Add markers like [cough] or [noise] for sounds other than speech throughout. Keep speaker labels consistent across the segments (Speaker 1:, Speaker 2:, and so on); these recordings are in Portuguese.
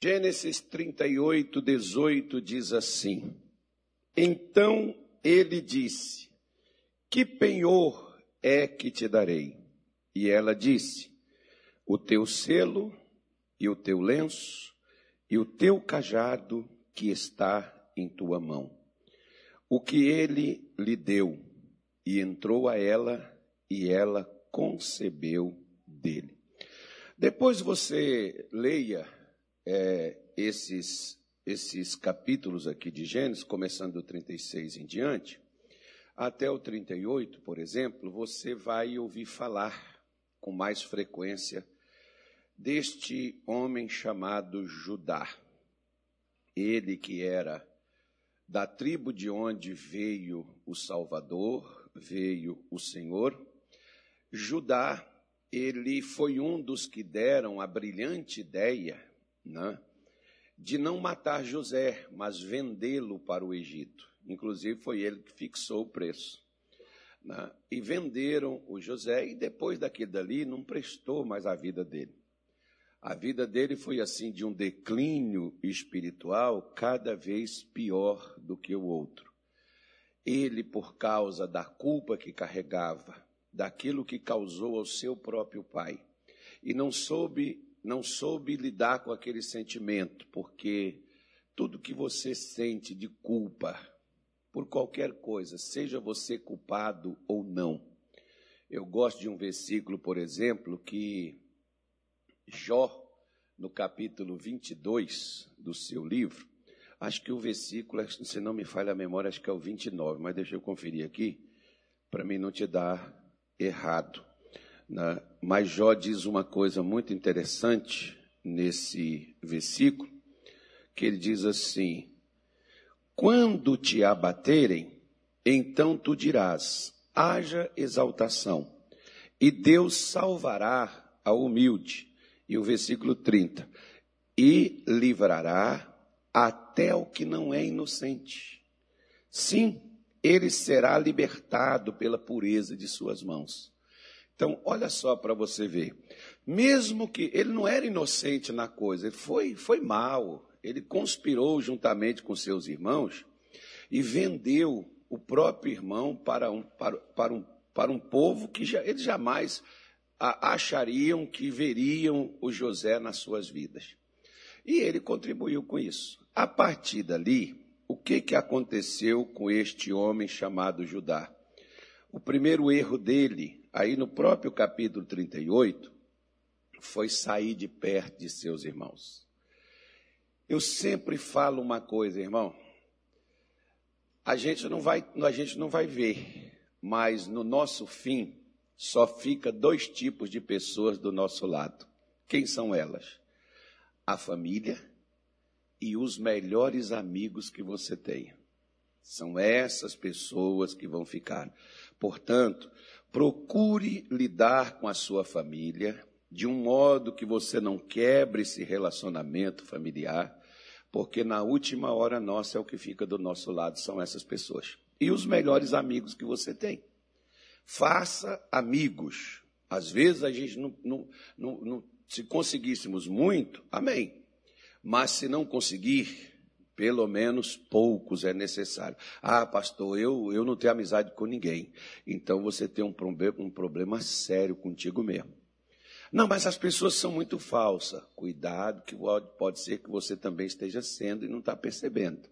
Speaker 1: Gênesis 38, 18 diz assim: Então ele disse: Que penhor é que te darei? E ela disse: O teu selo e o teu lenço e o teu cajado que está em tua mão. O que ele lhe deu, e entrou a ela, e ela concebeu dele. Depois você leia é, esses, esses capítulos aqui de Gênesis, começando do 36 em diante, até o 38, por exemplo, você vai ouvir falar com mais frequência deste homem chamado Judá. Ele que era da tribo de onde veio o Salvador, veio o Senhor. Judá, ele foi um dos que deram a brilhante ideia né, de não matar José, mas vendê-lo para o Egito. Inclusive, foi ele que fixou o preço. Né, e venderam o José, e depois daquilo dali, não prestou mais a vida dele. A vida dele foi assim, de um declínio espiritual cada vez pior do que o outro. Ele, por causa da culpa que carregava, daquilo que causou ao seu próprio pai, e não soube não soube lidar com aquele sentimento, porque tudo que você sente de culpa por qualquer coisa, seja você culpado ou não. Eu gosto de um versículo, por exemplo, que Jó, no capítulo 22 do seu livro, acho que o versículo, se não me falha a memória, acho que é o 29, mas deixa eu conferir aqui, para mim não te dar errado. Né? Mas Jó diz uma coisa muito interessante nesse versículo, que ele diz assim: Quando te abaterem, então tu dirás: haja exaltação, e Deus salvará ao humilde. E o versículo 30: e livrará até o que não é inocente. Sim, ele será libertado pela pureza de suas mãos. Então, olha só para você ver. Mesmo que ele não era inocente na coisa, ele foi, foi mal. Ele conspirou juntamente com seus irmãos e vendeu o próprio irmão para um, para, para um, para um povo que já, eles jamais achariam que veriam o José nas suas vidas. E ele contribuiu com isso. A partir dali, o que, que aconteceu com este homem chamado Judá? O primeiro erro dele aí no próprio capítulo 38, foi sair de perto de seus irmãos. Eu sempre falo uma coisa, irmão. A gente não vai, a gente não vai ver, mas no nosso fim só fica dois tipos de pessoas do nosso lado. Quem são elas? A família e os melhores amigos que você tenha. São essas pessoas que vão ficar. Portanto, Procure lidar com a sua família de um modo que você não quebre esse relacionamento familiar, porque na última hora nossa é o que fica do nosso lado, são essas pessoas. E os melhores amigos que você tem. Faça amigos. Às vezes a gente não, não, não, não se conseguíssemos muito, amém. Mas se não conseguir, pelo menos poucos é necessário. Ah, pastor, eu, eu não tenho amizade com ninguém. Então você tem um problema, um problema sério contigo mesmo. Não, mas as pessoas são muito falsas. Cuidado, que pode ser que você também esteja sendo e não está percebendo.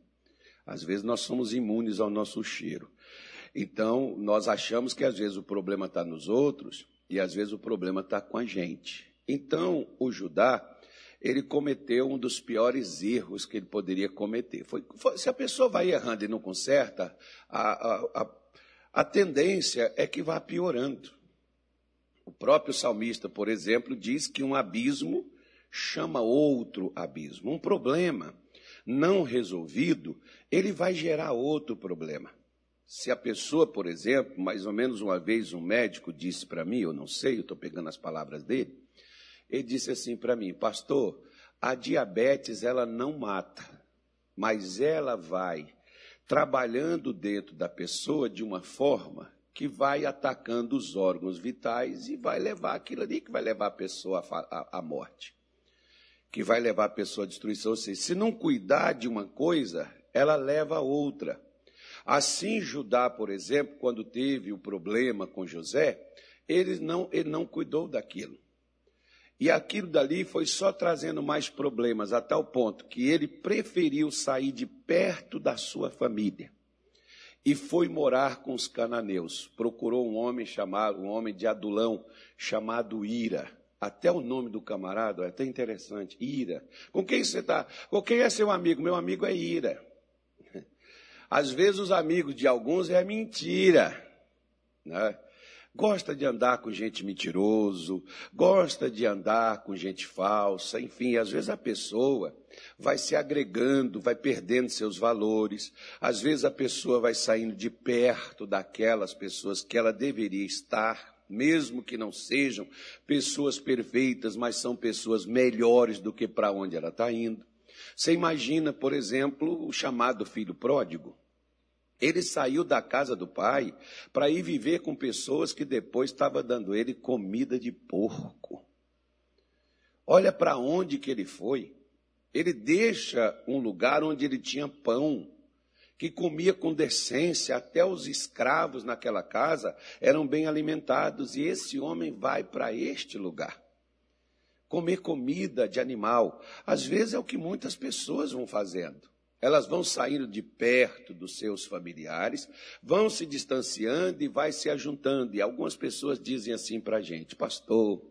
Speaker 1: Às vezes nós somos imunes ao nosso cheiro. Então, nós achamos que às vezes o problema está nos outros e às vezes o problema está com a gente. Então, o Judá, ele cometeu um dos piores erros que ele poderia cometer. Foi, foi, se a pessoa vai errando e não conserta, a, a, a, a tendência é que vá piorando. O próprio salmista, por exemplo, diz que um abismo chama outro abismo. Um problema não resolvido, ele vai gerar outro problema. Se a pessoa, por exemplo, mais ou menos uma vez um médico disse para mim, eu não sei, eu estou pegando as palavras dele, ele disse assim para mim, pastor, a diabetes ela não mata, mas ela vai trabalhando dentro da pessoa de uma forma que vai atacando os órgãos vitais e vai levar aquilo ali que vai levar a pessoa à, morte. que vai levar a pessoa à destruição. Ou seja, se não cuidar de uma coisa, ela leva a outra. Assim, Judá, por exemplo, quando teve o problema com José, ele não, ele não cuidou daquilo. E aquilo dali foi só trazendo mais problemas, a tal ponto que ele preferiu sair de perto da sua família e foi morar com os cananeus. Procurou um homem chamado, um homem de Adulão, chamado Ira. Até o nome do camarada é até interessante, Ira. Com quem você está? Com quem é seu amigo? Meu amigo é Ira. [laughs] Às vezes os amigos de alguns é mentira. Né? Gosta de andar com gente mentiroso, gosta de andar com gente falsa, enfim, às vezes a pessoa vai se agregando, vai perdendo seus valores, às vezes a pessoa vai saindo de perto daquelas pessoas que ela deveria estar, mesmo que não sejam pessoas perfeitas, mas são pessoas melhores do que para onde ela está indo. Você imagina, por exemplo, o chamado filho pródigo. Ele saiu da casa do pai para ir viver com pessoas que depois estavam dando ele comida de porco. Olha para onde que ele foi. Ele deixa um lugar onde ele tinha pão, que comia com decência, até os escravos naquela casa eram bem alimentados, e esse homem vai para este lugar. Comer comida de animal. Às vezes é o que muitas pessoas vão fazendo. Elas vão saindo de perto dos seus familiares, vão se distanciando e vai se ajuntando. E algumas pessoas dizem assim para a gente, pastor,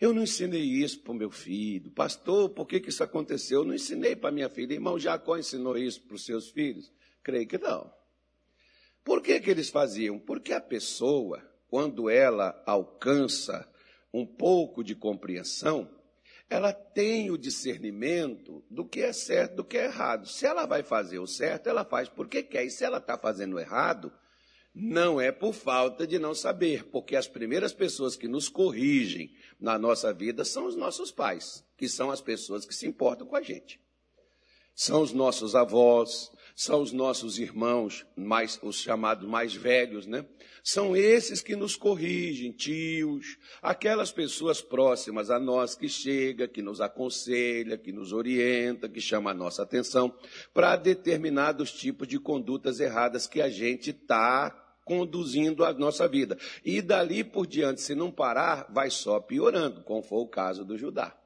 Speaker 1: eu não ensinei isso para o meu filho. Pastor, por que, que isso aconteceu? Eu não ensinei para minha filha. Irmão Jacó ensinou isso para os seus filhos? Creio que não. Por que, que eles faziam? Porque a pessoa, quando ela alcança um pouco de compreensão, ela tem o discernimento do que é certo, do que é errado. Se ela vai fazer o certo, ela faz porque quer. E se ela está fazendo o errado, não é por falta de não saber, porque as primeiras pessoas que nos corrigem na nossa vida são os nossos pais, que são as pessoas que se importam com a gente. São os nossos avós, são os nossos irmãos, mais, os chamados mais velhos, né? São esses que nos corrigem, tios, aquelas pessoas próximas a nós que chega, que nos aconselha, que nos orienta, que chama a nossa atenção para determinados tipos de condutas erradas que a gente está conduzindo a nossa vida. E dali por diante, se não parar, vai só piorando, como foi o caso do Judá.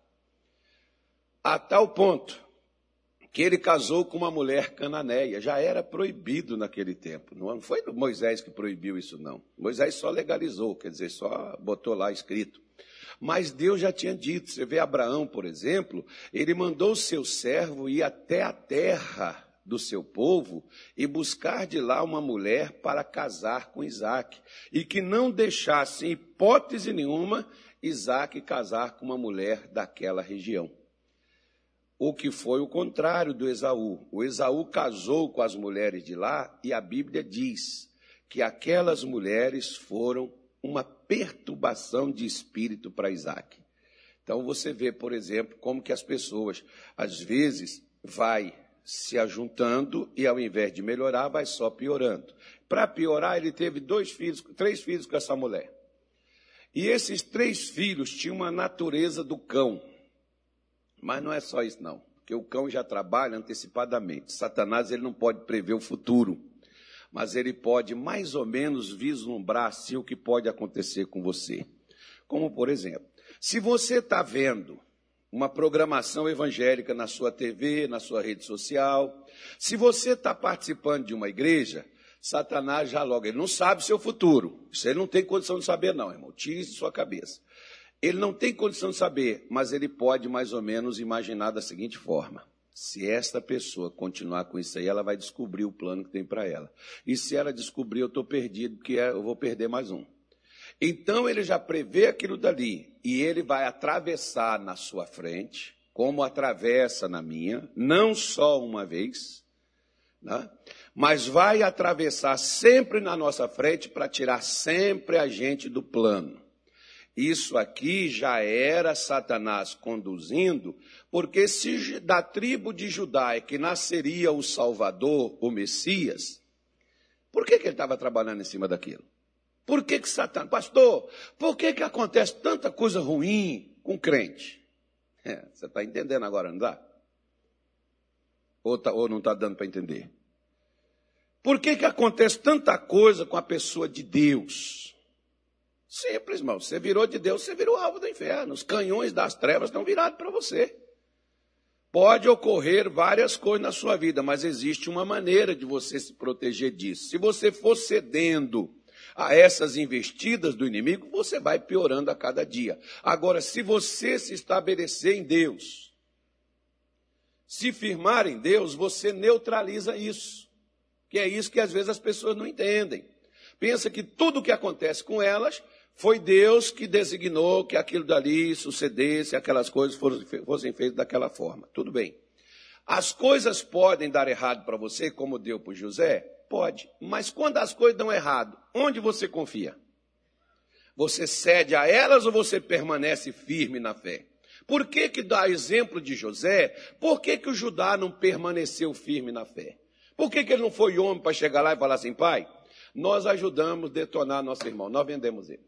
Speaker 1: A tal ponto que ele casou com uma mulher cananeia. Já era proibido naquele tempo. Não foi Moisés que proibiu isso, não. Moisés só legalizou, quer dizer, só botou lá escrito. Mas Deus já tinha dito. Você vê Abraão, por exemplo, ele mandou o seu servo ir até a terra do seu povo e buscar de lá uma mulher para casar com Isaac. E que não deixasse, em hipótese nenhuma, Isaac casar com uma mulher daquela região o que foi o contrário do Esaú. O Esaú casou com as mulheres de lá e a Bíblia diz que aquelas mulheres foram uma perturbação de espírito para Isaac. Então você vê, por exemplo, como que as pessoas às vezes vai se ajuntando e ao invés de melhorar vai só piorando. Para piorar, ele teve dois filhos, três filhos com essa mulher. E esses três filhos tinham uma natureza do cão. Mas não é só isso, não. Porque o cão já trabalha antecipadamente. Satanás ele não pode prever o futuro, mas ele pode mais ou menos vislumbrar assim o que pode acontecer com você. Como, por exemplo, se você está vendo uma programação evangélica na sua TV, na sua rede social, se você está participando de uma igreja, Satanás já logo, ele não sabe o seu futuro. Isso ele não tem condição de saber, não, irmão. Tire isso de sua cabeça. Ele não tem condição de saber, mas ele pode mais ou menos imaginar da seguinte forma: se esta pessoa continuar com isso aí, ela vai descobrir o plano que tem para ela. E se ela descobrir, eu estou perdido, porque é, eu vou perder mais um. Então ele já prevê aquilo dali e ele vai atravessar na sua frente, como atravessa na minha, não só uma vez, né? mas vai atravessar sempre na nossa frente para tirar sempre a gente do plano. Isso aqui já era Satanás conduzindo, porque se da tribo de Judá é que nasceria o Salvador, o Messias, por que, que ele estava trabalhando em cima daquilo? Por que, que Satanás, pastor, por que, que acontece tanta coisa ruim com crente? É, você está entendendo agora, não dá? Ou, tá, ou não está dando para entender? Por que, que acontece tanta coisa com a pessoa de Deus? Simples, irmão. Você virou de Deus, você virou alvo do inferno. Os canhões das trevas estão virados para você. Pode ocorrer várias coisas na sua vida, mas existe uma maneira de você se proteger disso. Se você for cedendo a essas investidas do inimigo, você vai piorando a cada dia. Agora, se você se estabelecer em Deus, se firmar em Deus, você neutraliza isso. Que é isso que às vezes as pessoas não entendem. Pensa que tudo o que acontece com elas foi Deus que designou que aquilo dali sucedesse, aquelas coisas fossem feitas daquela forma. Tudo bem. As coisas podem dar errado para você, como deu para José? Pode. Mas quando as coisas dão errado, onde você confia? Você cede a elas ou você permanece firme na fé? Por que, que dá exemplo de José? Por que, que o Judá não permaneceu firme na fé? Por que, que ele não foi homem para chegar lá e falar assim, pai, nós ajudamos a detonar nosso irmão, nós vendemos ele.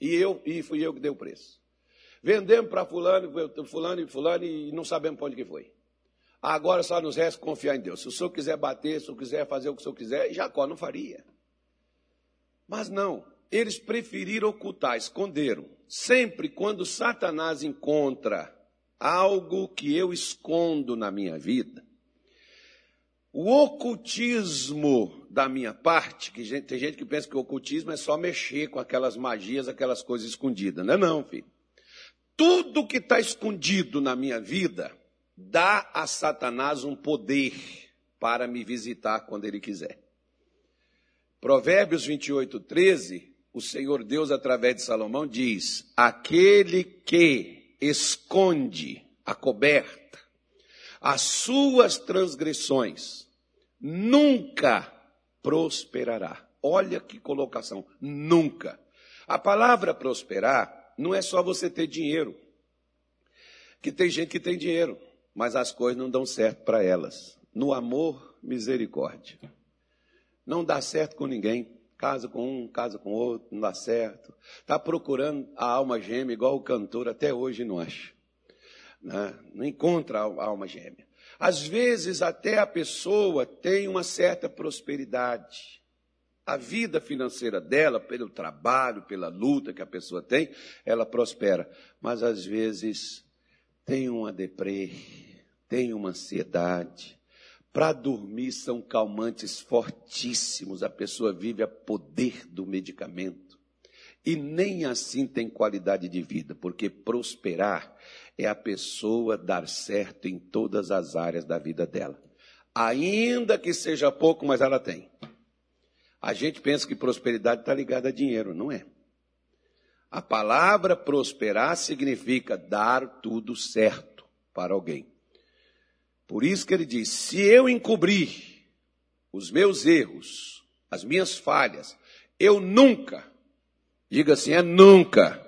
Speaker 1: E eu e fui eu que dei o preço. Vendemos para fulano, fulano e fulano e não sabemos para onde que foi. Agora só nos resta confiar em Deus. Se o senhor quiser bater, se o senhor quiser fazer o que o senhor quiser, Jacó não faria. Mas não, eles preferiram ocultar, esconderam. Sempre quando Satanás encontra algo que eu escondo na minha vida, o ocultismo da minha parte, que gente, tem gente que pensa que o ocultismo é só mexer com aquelas magias, aquelas coisas escondidas. Não é não, filho. Tudo que está escondido na minha vida dá a Satanás um poder para me visitar quando ele quiser. Provérbios 28, 13, o Senhor Deus, através de Salomão, diz: Aquele que esconde a coberta, as suas transgressões, nunca prosperará. Olha que colocação, nunca. A palavra prosperar não é só você ter dinheiro. Que tem gente que tem dinheiro, mas as coisas não dão certo para elas. No amor, misericórdia. Não dá certo com ninguém. Casa com um, casa com outro, não dá certo. Está procurando a alma gêmea, igual o cantor, até hoje não acha. Não, né? não encontra a alma gêmea. Às vezes, até a pessoa tem uma certa prosperidade. A vida financeira dela, pelo trabalho, pela luta que a pessoa tem, ela prospera. Mas às vezes tem uma deprê, tem uma ansiedade. Para dormir são calmantes fortíssimos. A pessoa vive a poder do medicamento. E nem assim tem qualidade de vida, porque prosperar é a pessoa dar certo em todas as áreas da vida dela. Ainda que seja pouco, mas ela tem. A gente pensa que prosperidade está ligada a dinheiro, não é? A palavra prosperar significa dar tudo certo para alguém. Por isso que ele diz: se eu encobrir os meus erros, as minhas falhas, eu nunca, diga assim, é nunca,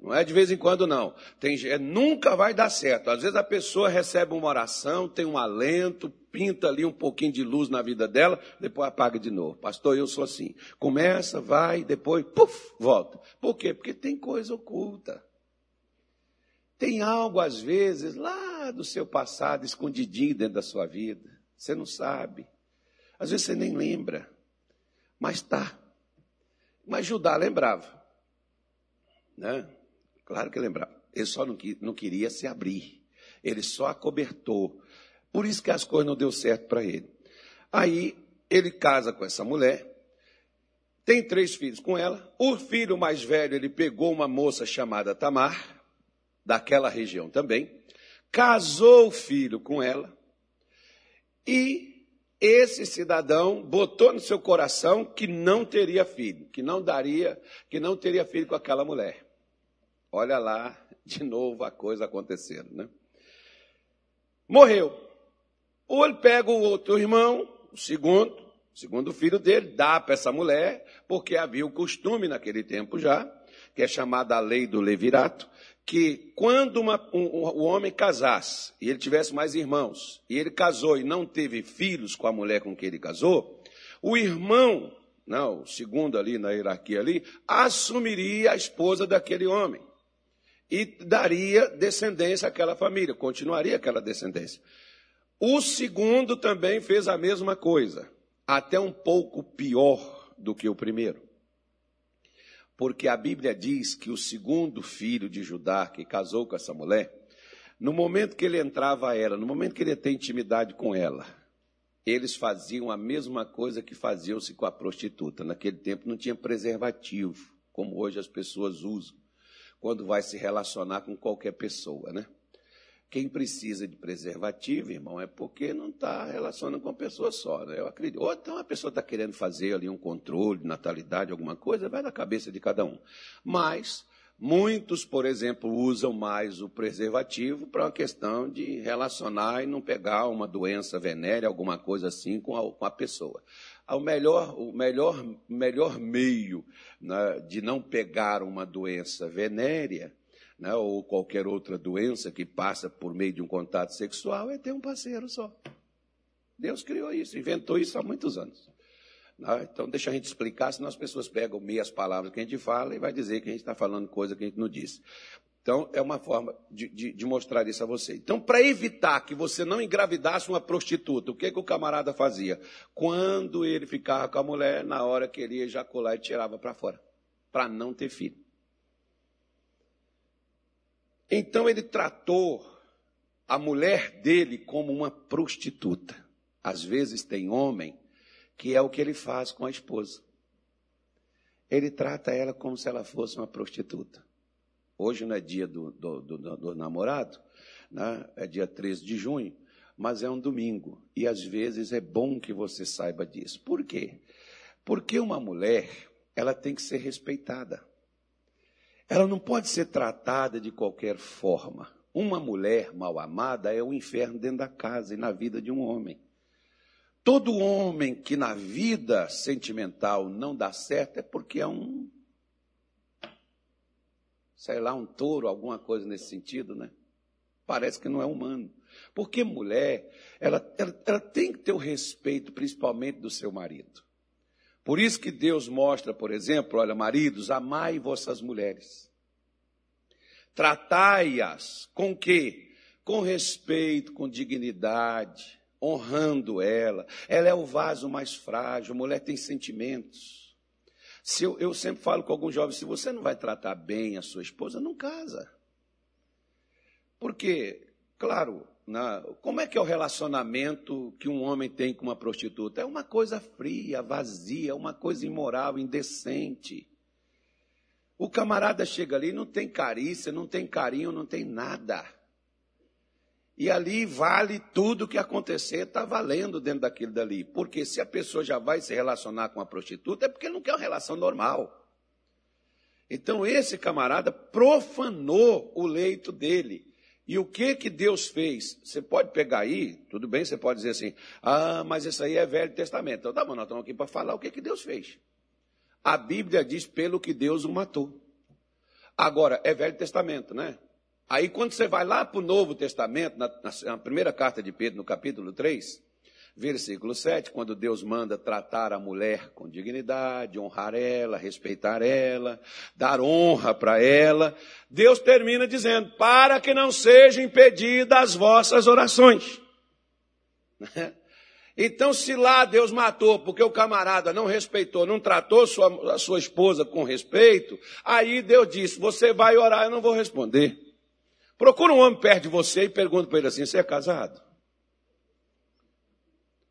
Speaker 1: não é de vez em quando, não. Tem, é, nunca vai dar certo. Às vezes a pessoa recebe uma oração, tem um alento, pinta ali um pouquinho de luz na vida dela, depois apaga de novo. Pastor, eu sou assim. Começa, vai, depois, puf, volta. Por quê? Porque tem coisa oculta. Tem algo, às vezes, lá do seu passado, escondidinho dentro da sua vida. Você não sabe. Às vezes você nem lembra. Mas tá. Mas Judá lembrava. Né? Claro que lembrava. Ele só não, não queria se abrir. Ele só acobertou. Por isso que as coisas não deu certo para ele. Aí ele casa com essa mulher, tem três filhos com ela. O filho mais velho, ele pegou uma moça chamada Tamar, daquela região também, casou o filho com ela, e esse cidadão botou no seu coração que não teria filho, que não daria, que não teria filho com aquela mulher. Olha lá, de novo a coisa acontecendo, né? Morreu. Ou ele pega o outro irmão, o segundo, o segundo filho dele, dá para essa mulher, porque havia o costume naquele tempo já, que é chamada a lei do levirato, que quando uma, um, o homem casasse e ele tivesse mais irmãos, e ele casou e não teve filhos com a mulher com quem ele casou, o irmão, não, o segundo ali na hierarquia ali, assumiria a esposa daquele homem. E daria descendência àquela família, continuaria aquela descendência. O segundo também fez a mesma coisa, até um pouco pior do que o primeiro. Porque a Bíblia diz que o segundo filho de Judá, que casou com essa mulher, no momento que ele entrava a ela, no momento que ele tem intimidade com ela, eles faziam a mesma coisa que faziam-se com a prostituta. Naquele tempo não tinha preservativo, como hoje as pessoas usam, quando vai se relacionar com qualquer pessoa, né? Quem precisa de preservativo, irmão, é porque não está relacionando com uma pessoa só, né? Eu acredito. Ou então a pessoa está querendo fazer ali um controle de natalidade, alguma coisa, vai da cabeça de cada um. Mas muitos, por exemplo, usam mais o preservativo para uma questão de relacionar e não pegar uma doença venérea, alguma coisa assim, com a, com a pessoa. O melhor, o melhor, melhor meio né, de não pegar uma doença venérea né, ou qualquer outra doença que passa por meio de um contato sexual, é ter um parceiro só. Deus criou isso, inventou isso há muitos anos. Né? Então, deixa a gente explicar, senão as pessoas pegam meias palavras que a gente fala e vai dizer que a gente está falando coisa que a gente não disse. Então, é uma forma de, de, de mostrar isso a você. Então, para evitar que você não engravidasse uma prostituta, o que, que o camarada fazia? Quando ele ficava com a mulher, na hora que ele ia ejacular, ele tirava para fora, para não ter filho. Então ele tratou a mulher dele como uma prostituta. Às vezes tem homem que é o que ele faz com a esposa. Ele trata ela como se ela fosse uma prostituta. Hoje não é dia do, do, do, do namorado, né? é dia 13 de junho, mas é um domingo. E às vezes é bom que você saiba disso. Por quê? Porque uma mulher, ela tem que ser respeitada. Ela não pode ser tratada de qualquer forma. Uma mulher mal amada é o um inferno dentro da casa e na vida de um homem. Todo homem que na vida sentimental não dá certo é porque é um, sei lá, um touro, alguma coisa nesse sentido, né? Parece que não é humano. Porque mulher, ela, ela, ela tem que ter o respeito, principalmente do seu marido. Por isso que Deus mostra, por exemplo, olha, maridos, amai vossas mulheres. Tratai-as com quê? Com respeito, com dignidade, honrando ela. Ela é o vaso mais frágil, a mulher tem sentimentos. Se eu, eu sempre falo com alguns jovens, se você não vai tratar bem a sua esposa, não casa. Porque, claro, na, como é que é o relacionamento que um homem tem com uma prostituta? É uma coisa fria, vazia, uma coisa imoral, indecente. O camarada chega ali, não tem carícia, não tem carinho, não tem nada. E ali vale tudo que acontecer, está valendo dentro daquilo dali. Porque se a pessoa já vai se relacionar com a prostituta, é porque não quer uma relação normal. Então esse camarada profanou o leito dele. E o que que Deus fez? Você pode pegar aí, tudo bem, você pode dizer assim, ah, mas isso aí é Velho Testamento. Então tá bom, nós estamos aqui para falar o que que Deus fez. A Bíblia diz pelo que Deus o matou. Agora, é Velho Testamento, né? Aí quando você vai lá para o Novo Testamento, na, na, primeira carta de Pedro, no capítulo 3, versículo 7, quando Deus manda tratar a mulher com dignidade, honrar ela, respeitar ela, dar honra para ela, Deus termina dizendo, para que não sejam impedidas as vossas orações. [laughs] Então, se lá Deus matou porque o camarada não respeitou, não tratou sua, a sua esposa com respeito, aí Deus disse: Você vai orar, eu não vou responder. Procura um homem perto de você e pergunta para ele assim: Você é casado?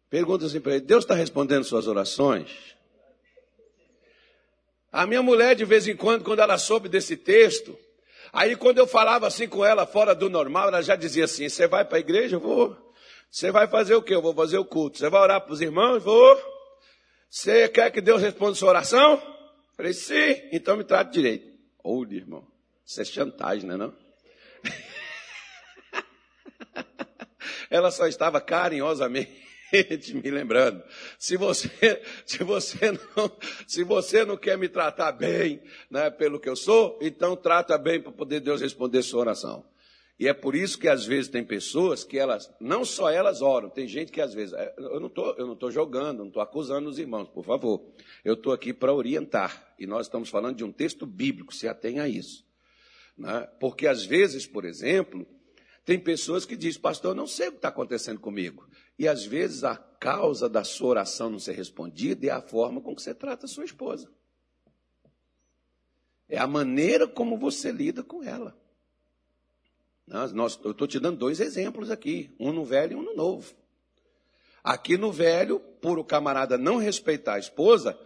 Speaker 1: Pergunta assim para ele: Deus está respondendo suas orações? A minha mulher, de vez em quando, quando ela soube desse texto, aí quando eu falava assim com ela, fora do normal, ela já dizia assim: Você vai para a igreja? Eu vou. Você vai fazer o quê? Eu vou fazer o culto. Você vai orar para os irmãos? Vou. Você quer que Deus responda sua oração? Falei, sim, então me trate direito. Olha, irmão, isso é chantagem, não é não? Ela só estava carinhosamente [laughs] me lembrando. Se você, [laughs] se você não, se você não quer me tratar bem, né, pelo que eu sou, então trata bem para poder Deus responder sua oração. E é por isso que às vezes tem pessoas que elas, não só elas oram, tem gente que às vezes, é, eu não tô, eu não estou jogando, não estou acusando os irmãos, por favor. Eu estou aqui para orientar. E nós estamos falando de um texto bíblico, se atenha a isso. Né? Porque às vezes, por exemplo, tem pessoas que dizem, pastor, eu não sei o que está acontecendo comigo. E às vezes a causa da sua oração não ser respondida é a forma com que você trata a sua esposa. É a maneira como você lida com ela. Nós, eu estou te dando dois exemplos aqui, um no velho e um no novo. Aqui no velho, por o camarada não respeitar a esposa,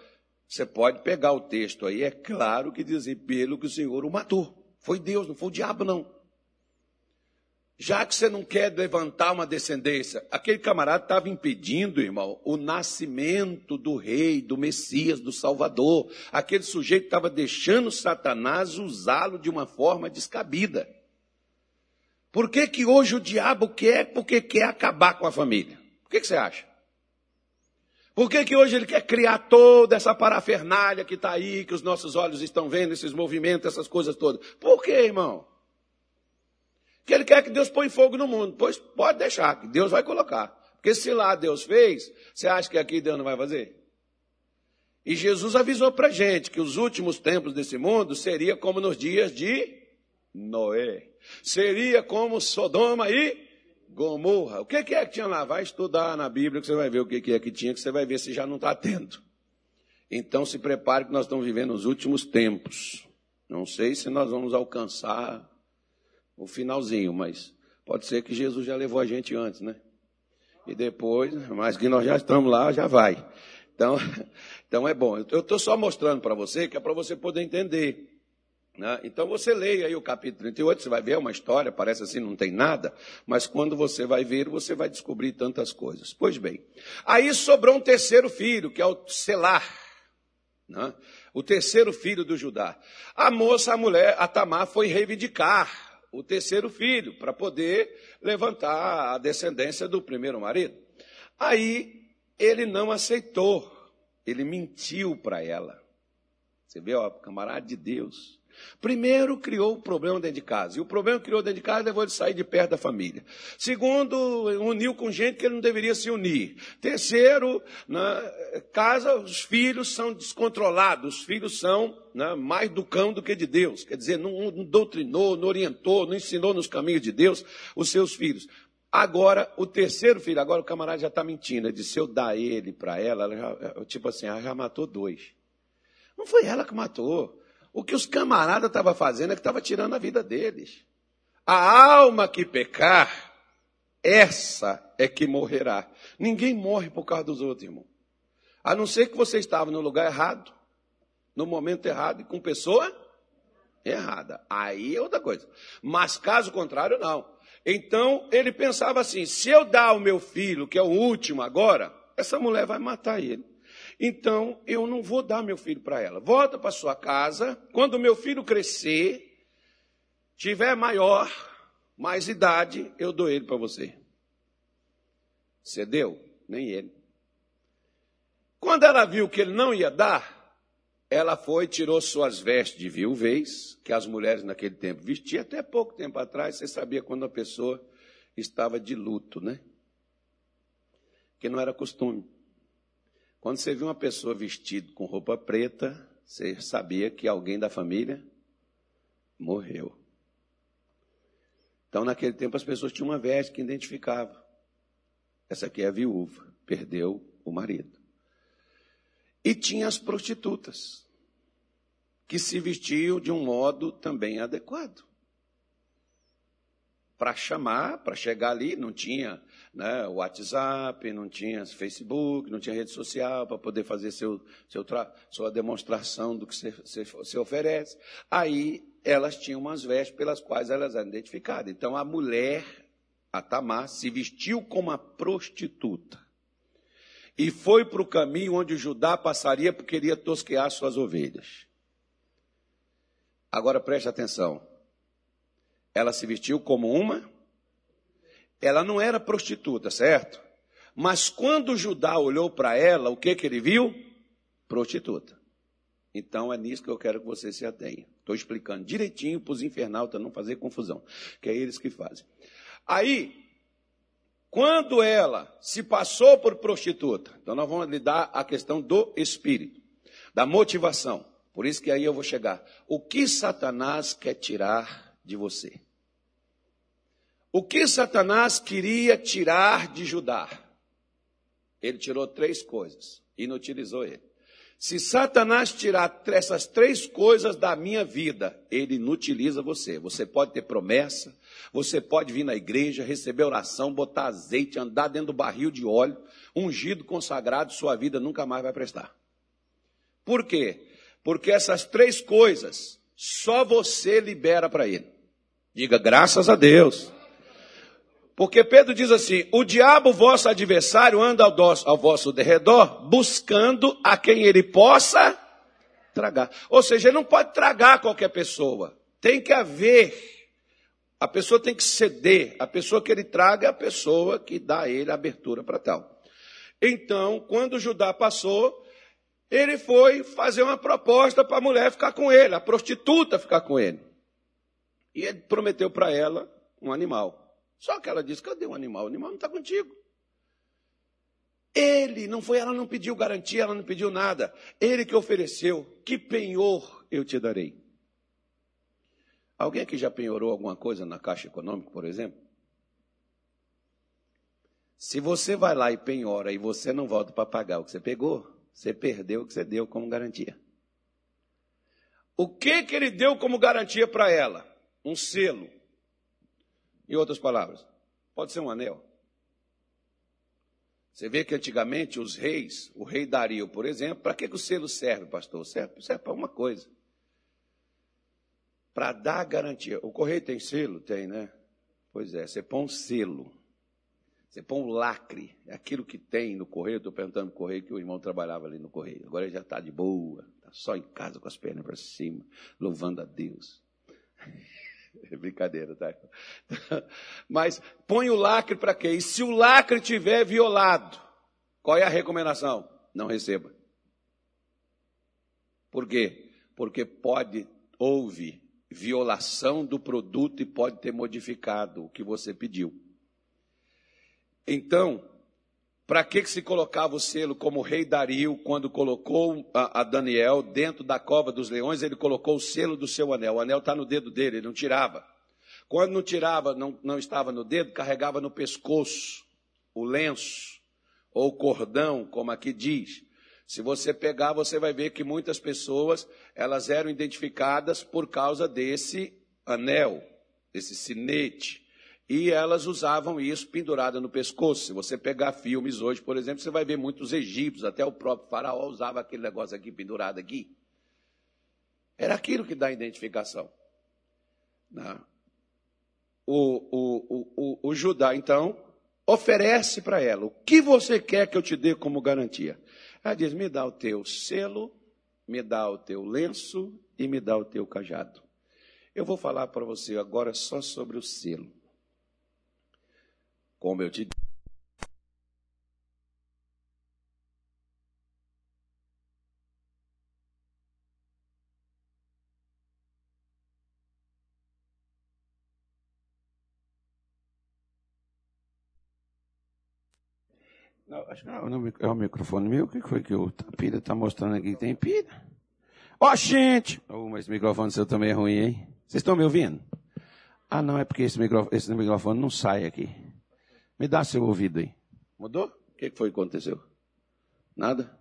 Speaker 1: você pode pegar o texto aí, é claro que dizer pelo que o Senhor o matou. Foi Deus, não foi o diabo, não. Já que você não quer levantar uma descendência, aquele camarada estava impedindo, irmão, o nascimento do rei, do Messias, do Salvador. Aquele sujeito estava deixando Satanás usá-lo de uma forma descabida. Por que, que hoje o diabo quer? Porque quer acabar com a família. Por que, que você acha? Por que, que hoje ele quer criar toda essa parafernália que está aí, que os nossos olhos estão vendo, esses movimentos, essas coisas todas? Por que, irmão? Que ele quer que Deus põe fogo no mundo. Pois pode deixar, que Deus vai colocar. Porque se lá Deus fez, você acha que aqui Deus não vai fazer? E Jesus avisou para gente que os últimos tempos desse mundo seria como nos dias de Noé. Seria como Sodoma e Gomorra. O que é que tinha lá? Vai estudar na Bíblia que você vai ver o que é que tinha, que você vai ver se já não está atento. Então se prepare que nós estamos vivendo os últimos tempos. Não sei se nós vamos alcançar o finalzinho, mas pode ser que Jesus já levou a gente antes, né? E depois, mas que nós já estamos lá, já vai. Então, [laughs] então é bom. Eu estou só mostrando para você que é para você poder entender. Né? Então você leia aí o capítulo 38, você vai ver é uma história, parece assim, não tem nada, mas quando você vai ver, você vai descobrir tantas coisas. Pois bem, aí sobrou um terceiro filho, que é o Selar, né? o terceiro filho do Judá. A moça, a mulher, a Tamar, foi reivindicar o terceiro filho, para poder levantar a descendência do primeiro marido. Aí ele não aceitou, ele mentiu para ela. Você vê, ó, camarada de Deus. Primeiro, criou o problema dentro de casa. E o problema que criou dentro de casa levou ele a sair de perto da família. Segundo, uniu com gente que ele não deveria se unir. Terceiro, na casa, os filhos são descontrolados. Os filhos são né, mais do cão do que de Deus. Quer dizer, não, não doutrinou, não orientou, não ensinou nos caminhos de Deus os seus filhos. Agora, o terceiro filho, agora o camarada já está mentindo. Ele disse, se eu dar ele para ela, ela já, tipo assim, ela já matou dois. Não foi ela que matou. O que os camaradas estavam fazendo é que estava tirando a vida deles. A alma que pecar, essa é que morrerá. Ninguém morre por causa dos outros, irmão. A não ser que você estava no lugar errado, no momento errado e com pessoa errada. Aí é outra coisa. Mas caso contrário, não. Então ele pensava assim: se eu dar o meu filho, que é o último agora, essa mulher vai matar ele. Então, eu não vou dar meu filho para ela. Volta para sua casa. Quando meu filho crescer, tiver maior, mais idade, eu dou ele para você. Cedeu? Nem ele. Quando ela viu que ele não ia dar, ela foi, tirou suas vestes de viuvez, que as mulheres naquele tempo vestiam, até pouco tempo atrás, você sabia quando a pessoa estava de luto, né? Que não era costume. Quando você viu uma pessoa vestida com roupa preta, você sabia que alguém da família morreu. Então, naquele tempo, as pessoas tinham uma veste que identificava. Essa aqui é a viúva, perdeu o marido. E tinha as prostitutas, que se vestiam de um modo também adequado para chamar, para chegar ali, não tinha né, WhatsApp, não tinha Facebook, não tinha rede social para poder fazer seu, seu sua demonstração do que você, oferece. Aí elas tinham umas vestes pelas quais elas eram identificadas. Então a mulher, a Tamar, se vestiu como uma prostituta e foi para o caminho onde Judá passaria porque queria tosquear suas ovelhas. Agora preste atenção. Ela se vestiu como uma. Ela não era prostituta, certo? Mas quando Judá olhou para ela, o que, que ele viu? Prostituta. Então é nisso que eu quero que você se atenha. Estou explicando direitinho para os infernautas não fazer confusão, que é eles que fazem. Aí, quando ela se passou por prostituta, então nós vamos lidar a questão do espírito, da motivação. Por isso que aí eu vou chegar. O que Satanás quer tirar de você? O que Satanás queria tirar de Judá? Ele tirou três coisas, inutilizou ele. Se Satanás tirar essas três coisas da minha vida, ele inutiliza você. Você pode ter promessa, você pode vir na igreja, receber oração, botar azeite, andar dentro do barril de óleo, ungido, consagrado, sua vida nunca mais vai prestar. Por quê? Porque essas três coisas só você libera para ele. Diga graças a Deus. Porque Pedro diz assim: o diabo, vosso adversário, anda ao, ao vosso derredor, buscando a quem ele possa tragar. Ou seja, ele não pode tragar qualquer pessoa. Tem que haver. A pessoa tem que ceder. A pessoa que ele traga é a pessoa que dá a ele a abertura para tal. Então, quando Judá passou, ele foi fazer uma proposta para a mulher ficar com ele, a prostituta ficar com ele. E ele prometeu para ela um animal. Só que ela disse: cadê o animal? O animal não está contigo. Ele, não foi, ela não pediu garantia, ela não pediu nada. Ele que ofereceu, que penhor eu te darei. Alguém aqui já penhorou alguma coisa na Caixa Econômica, por exemplo? Se você vai lá e penhora e você não volta para pagar o que você pegou, você perdeu o que você deu como garantia. O que que ele deu como garantia para ela? Um selo. Em outras palavras, pode ser um anel. Você vê que antigamente os reis, o rei Dario, por exemplo, para que, que o selo serve, pastor? Serve, serve para uma coisa. Para dar garantia. O correio tem selo? Tem, né? Pois é, você põe um selo. Você põe um lacre. É aquilo que tem no correio. Estou perguntando no correio que o irmão trabalhava ali no correio. Agora ele já está de boa. Está só em casa com as pernas para cima, louvando a Deus. É [laughs] brincadeira, tá? [laughs] Mas põe o lacre para quê? E se o lacre tiver violado, qual é a recomendação? Não receba. Por quê? Porque pode, houve violação do produto e pode ter modificado o que você pediu. Então, para que, que se colocava o selo como o rei Dario, quando colocou a, a, Daniel dentro da cova dos leões, ele colocou o selo do seu anel. O anel está no dedo dele, ele não tirava. Quando não tirava, não, não estava no dedo, carregava no pescoço o lenço ou o cordão, como aqui diz. Se você pegar, você vai ver que muitas pessoas, elas eram identificadas por causa desse anel, desse sinete. E elas usavam isso pendurada no pescoço. Se você pegar filmes hoje, por exemplo, você vai ver muitos egípcios, até o próprio faraó usava aquele negócio aqui pendurado aqui. Era aquilo que dá identificação. Né? O, o, o, o, Judá, então, oferece para ela: o que você quer que eu te dê como garantia? Ela diz: me dá o teu selo, me dá o teu lenço e me dá o teu cajado. Eu vou falar para você agora só sobre o selo. Como eu te Não, acho que não, é o microfone meu. O que foi que o pilha está mostrando aqui que tem pilha? Ó, oh, gente! Oh, mas esse microfone seu também é ruim, hein? Vocês estão me ouvindo? Ah, não, é porque esse microfone, esse microfone não sai aqui. Me dá seu ouvido aí. Mudou? O que foi que aconteceu? Nada?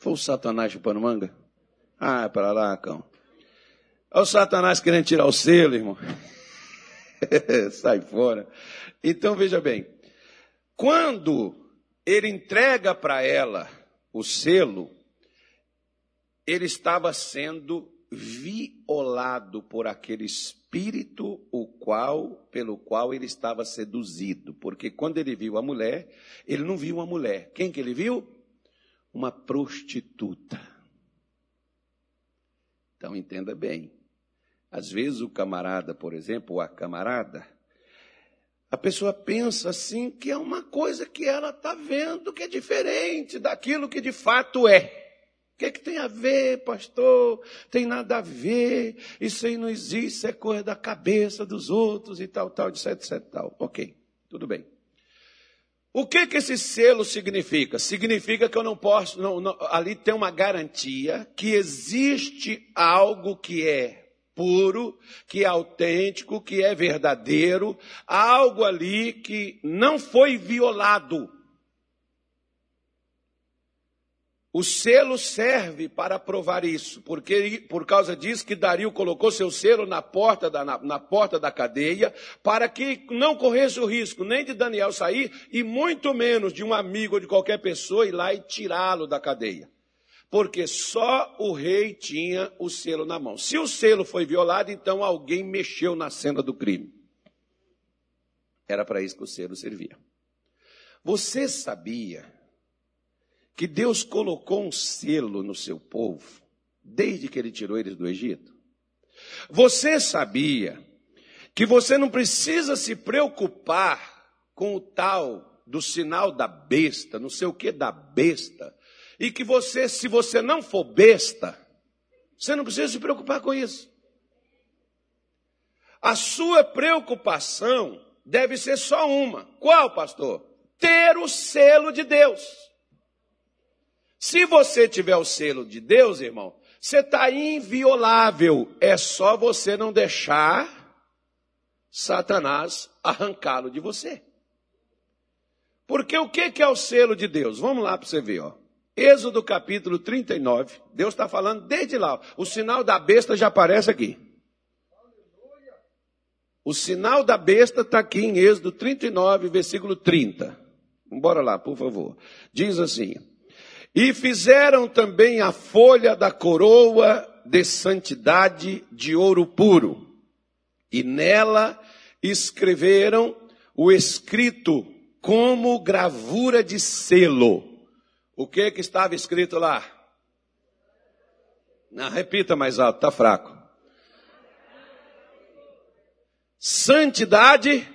Speaker 1: Foi o Satanás chupando manga? Ah, é para lá, cão. Olha o Satanás querendo tirar o selo, irmão. [laughs] Sai fora. Então veja bem. Quando ele entrega para ela o selo, ele estava sendo violado por aquele espírito o qual pelo qual ele estava seduzido, porque quando ele viu a mulher, ele não viu uma mulher. Quem que ele viu? Uma prostituta. Então entenda bem. Às vezes o camarada, por exemplo, ou a camarada, a pessoa pensa assim que é uma coisa que ela está vendo que é diferente daquilo que de fato é. O que, é que tem a ver, pastor? Tem nada a ver, isso aí não existe, isso é coisa da cabeça dos outros e tal, tal, etc, etc, tal. Ok, tudo bem. O que que esse selo significa? Significa que eu não posso, não, não, ali tem uma garantia que existe algo que é puro, que é autêntico, que é verdadeiro, algo ali que não foi violado. O selo serve para provar isso, porque por causa disso que Dario colocou seu selo na porta da, na, na, porta da cadeia, para que não corresse o risco nem de Daniel sair, e muito menos de um amigo ou de qualquer pessoa ir lá e tirá-lo da cadeia. Porque só o rei tinha o selo na mão. Se o selo foi violado, então alguém mexeu na cena do crime. Era para isso que o selo servia. Você sabia que Deus colocou um selo no seu povo desde que ele tirou eles do Egito? Você sabia que você não precisa se preocupar com o tal do sinal da besta, não sei o que da besta, e que você, se você não for besta, você não precisa se preocupar com isso. A sua preocupação deve ser só uma. Qual, pastor? Ter o selo de Deus. Se você tiver o selo de Deus, irmão, você está inviolável. É só você não deixar Satanás arrancá-lo de você. Porque o que é o selo de Deus? Vamos lá para você ver, ó. Êxodo capítulo 39. Deus está falando desde lá. O sinal da besta já aparece aqui. O sinal da besta está aqui em Êxodo 39, versículo 30. Bora lá, por favor. Diz assim: e fizeram também a folha da coroa de santidade de ouro puro. E nela escreveram o escrito como gravura de selo. O que que estava escrito lá? Não, repita mais alto, está fraco. Santidade,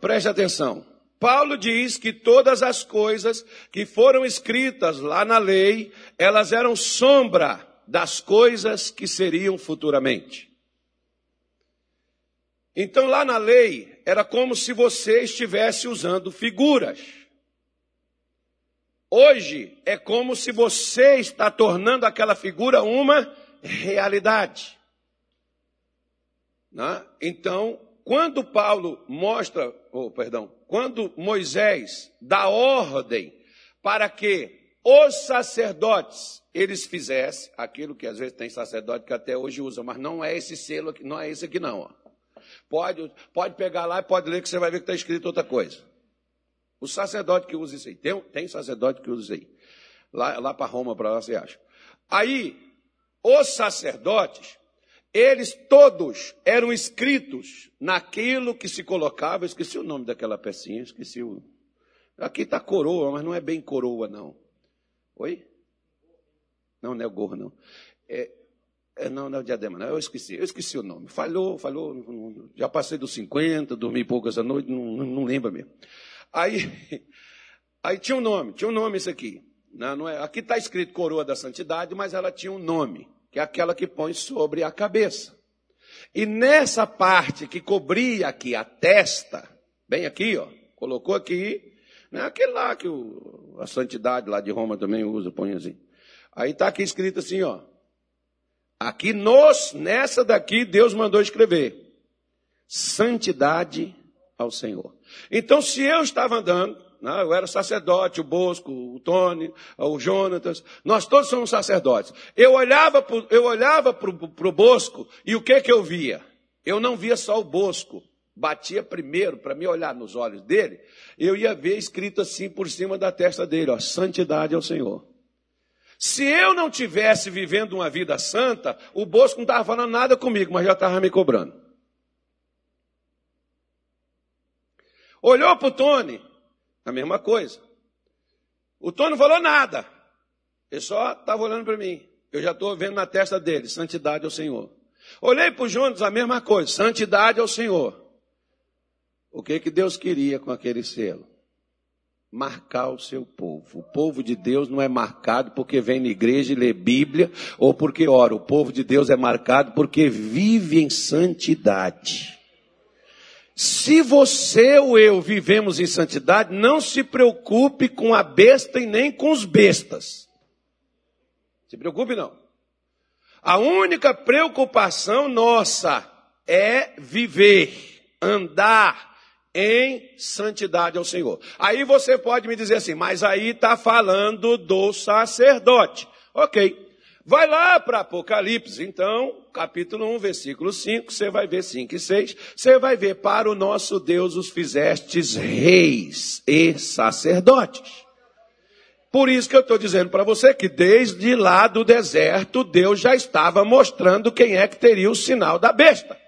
Speaker 1: preste atenção. Paulo diz que todas as coisas que foram escritas lá na lei, elas eram sombra das coisas que seriam futuramente. Então lá na lei era como se você estivesse usando figuras. Hoje é como se você está tornando aquela figura uma realidade. Né? Então, quando Paulo mostra, oh, perdão, quando Moisés dá ordem para que os sacerdotes eles fizessem aquilo que às vezes tem sacerdote que até hoje usa, mas não é esse selo aqui, não é esse aqui não. Ó. Pode, pode pegar lá e pode ler que você vai ver que está escrito outra coisa. O sacerdote que usa isso aí, tem, tem sacerdote que usa isso aí. Lá, lá para Roma, para lá você acha. Aí, os sacerdotes, eles todos eram escritos naquilo que se colocava, esqueci o nome daquela pecinha, esqueci o. Aqui está coroa, mas não é bem coroa, não. Oi? Não, não é o gorro, não. É, é, não, não é o diadema, não. Eu esqueci, eu esqueci o nome. Falhou, falhou. Já passei dos 50, dormi poucas a noite, não, não, não lembro mesmo. Aí, [laughs] aí tinha um nome, tinha um nome isso aqui. Não, não é, aqui está escrito coroa da santidade, mas ela tinha um nome que é aquela que põe sobre a cabeça. E nessa parte que cobria aqui a testa, bem aqui, ó, colocou aqui, né, aquele lá que o, a santidade lá de Roma também usa, põe assim. Aí está aqui escrito assim, ó. Aqui nos, nessa daqui, Deus mandou escrever. Santidade ao Senhor. Então, se eu estava andando né? Eu era sacerdote, o Bosco, o Tony, o Jonatas. Nós todos somos sacerdotes. Eu olhava para eu olhava o Bosco e o que que eu via? Eu não via só o Bosco. Batia primeiro para me olhar nos olhos dele. Eu ia ver escrito assim por cima da testa dele, ó, santidade ao Senhor. Se eu não tivesse vivendo uma vida santa, o Bosco não estava falando nada comigo, mas já estava me cobrando. Olhou para o Tony, a mesma coisa. O Tony não falou nada. Ele só estava olhando para mim. Eu já estou vendo na testa dele, santidade ao Senhor. Olhei para o Jonas, a mesma coisa, santidade ao Senhor. O que que Deus queria com aquele selo? Marcar o seu povo. O povo de Deus não é marcado porque vem na igreja e lê Bíblia ou porque ora. O povo de Deus é marcado porque vive em santidade. Se você ou eu vivemos em santidade, não se preocupe com a besta e nem com os bestas. Se preocupe não. A única preocupação nossa é viver, andar em santidade ao Senhor. Aí você pode me dizer assim, mas aí está falando do sacerdote. Ok. Vai lá para Apocalipse, então, capítulo 1, versículo 5, você vai ver 5 e 6, você vai ver, para o nosso Deus os fizestes reis e sacerdotes. Por isso que eu estou dizendo para você que desde lá do deserto, Deus já estava mostrando quem é que teria o sinal da besta.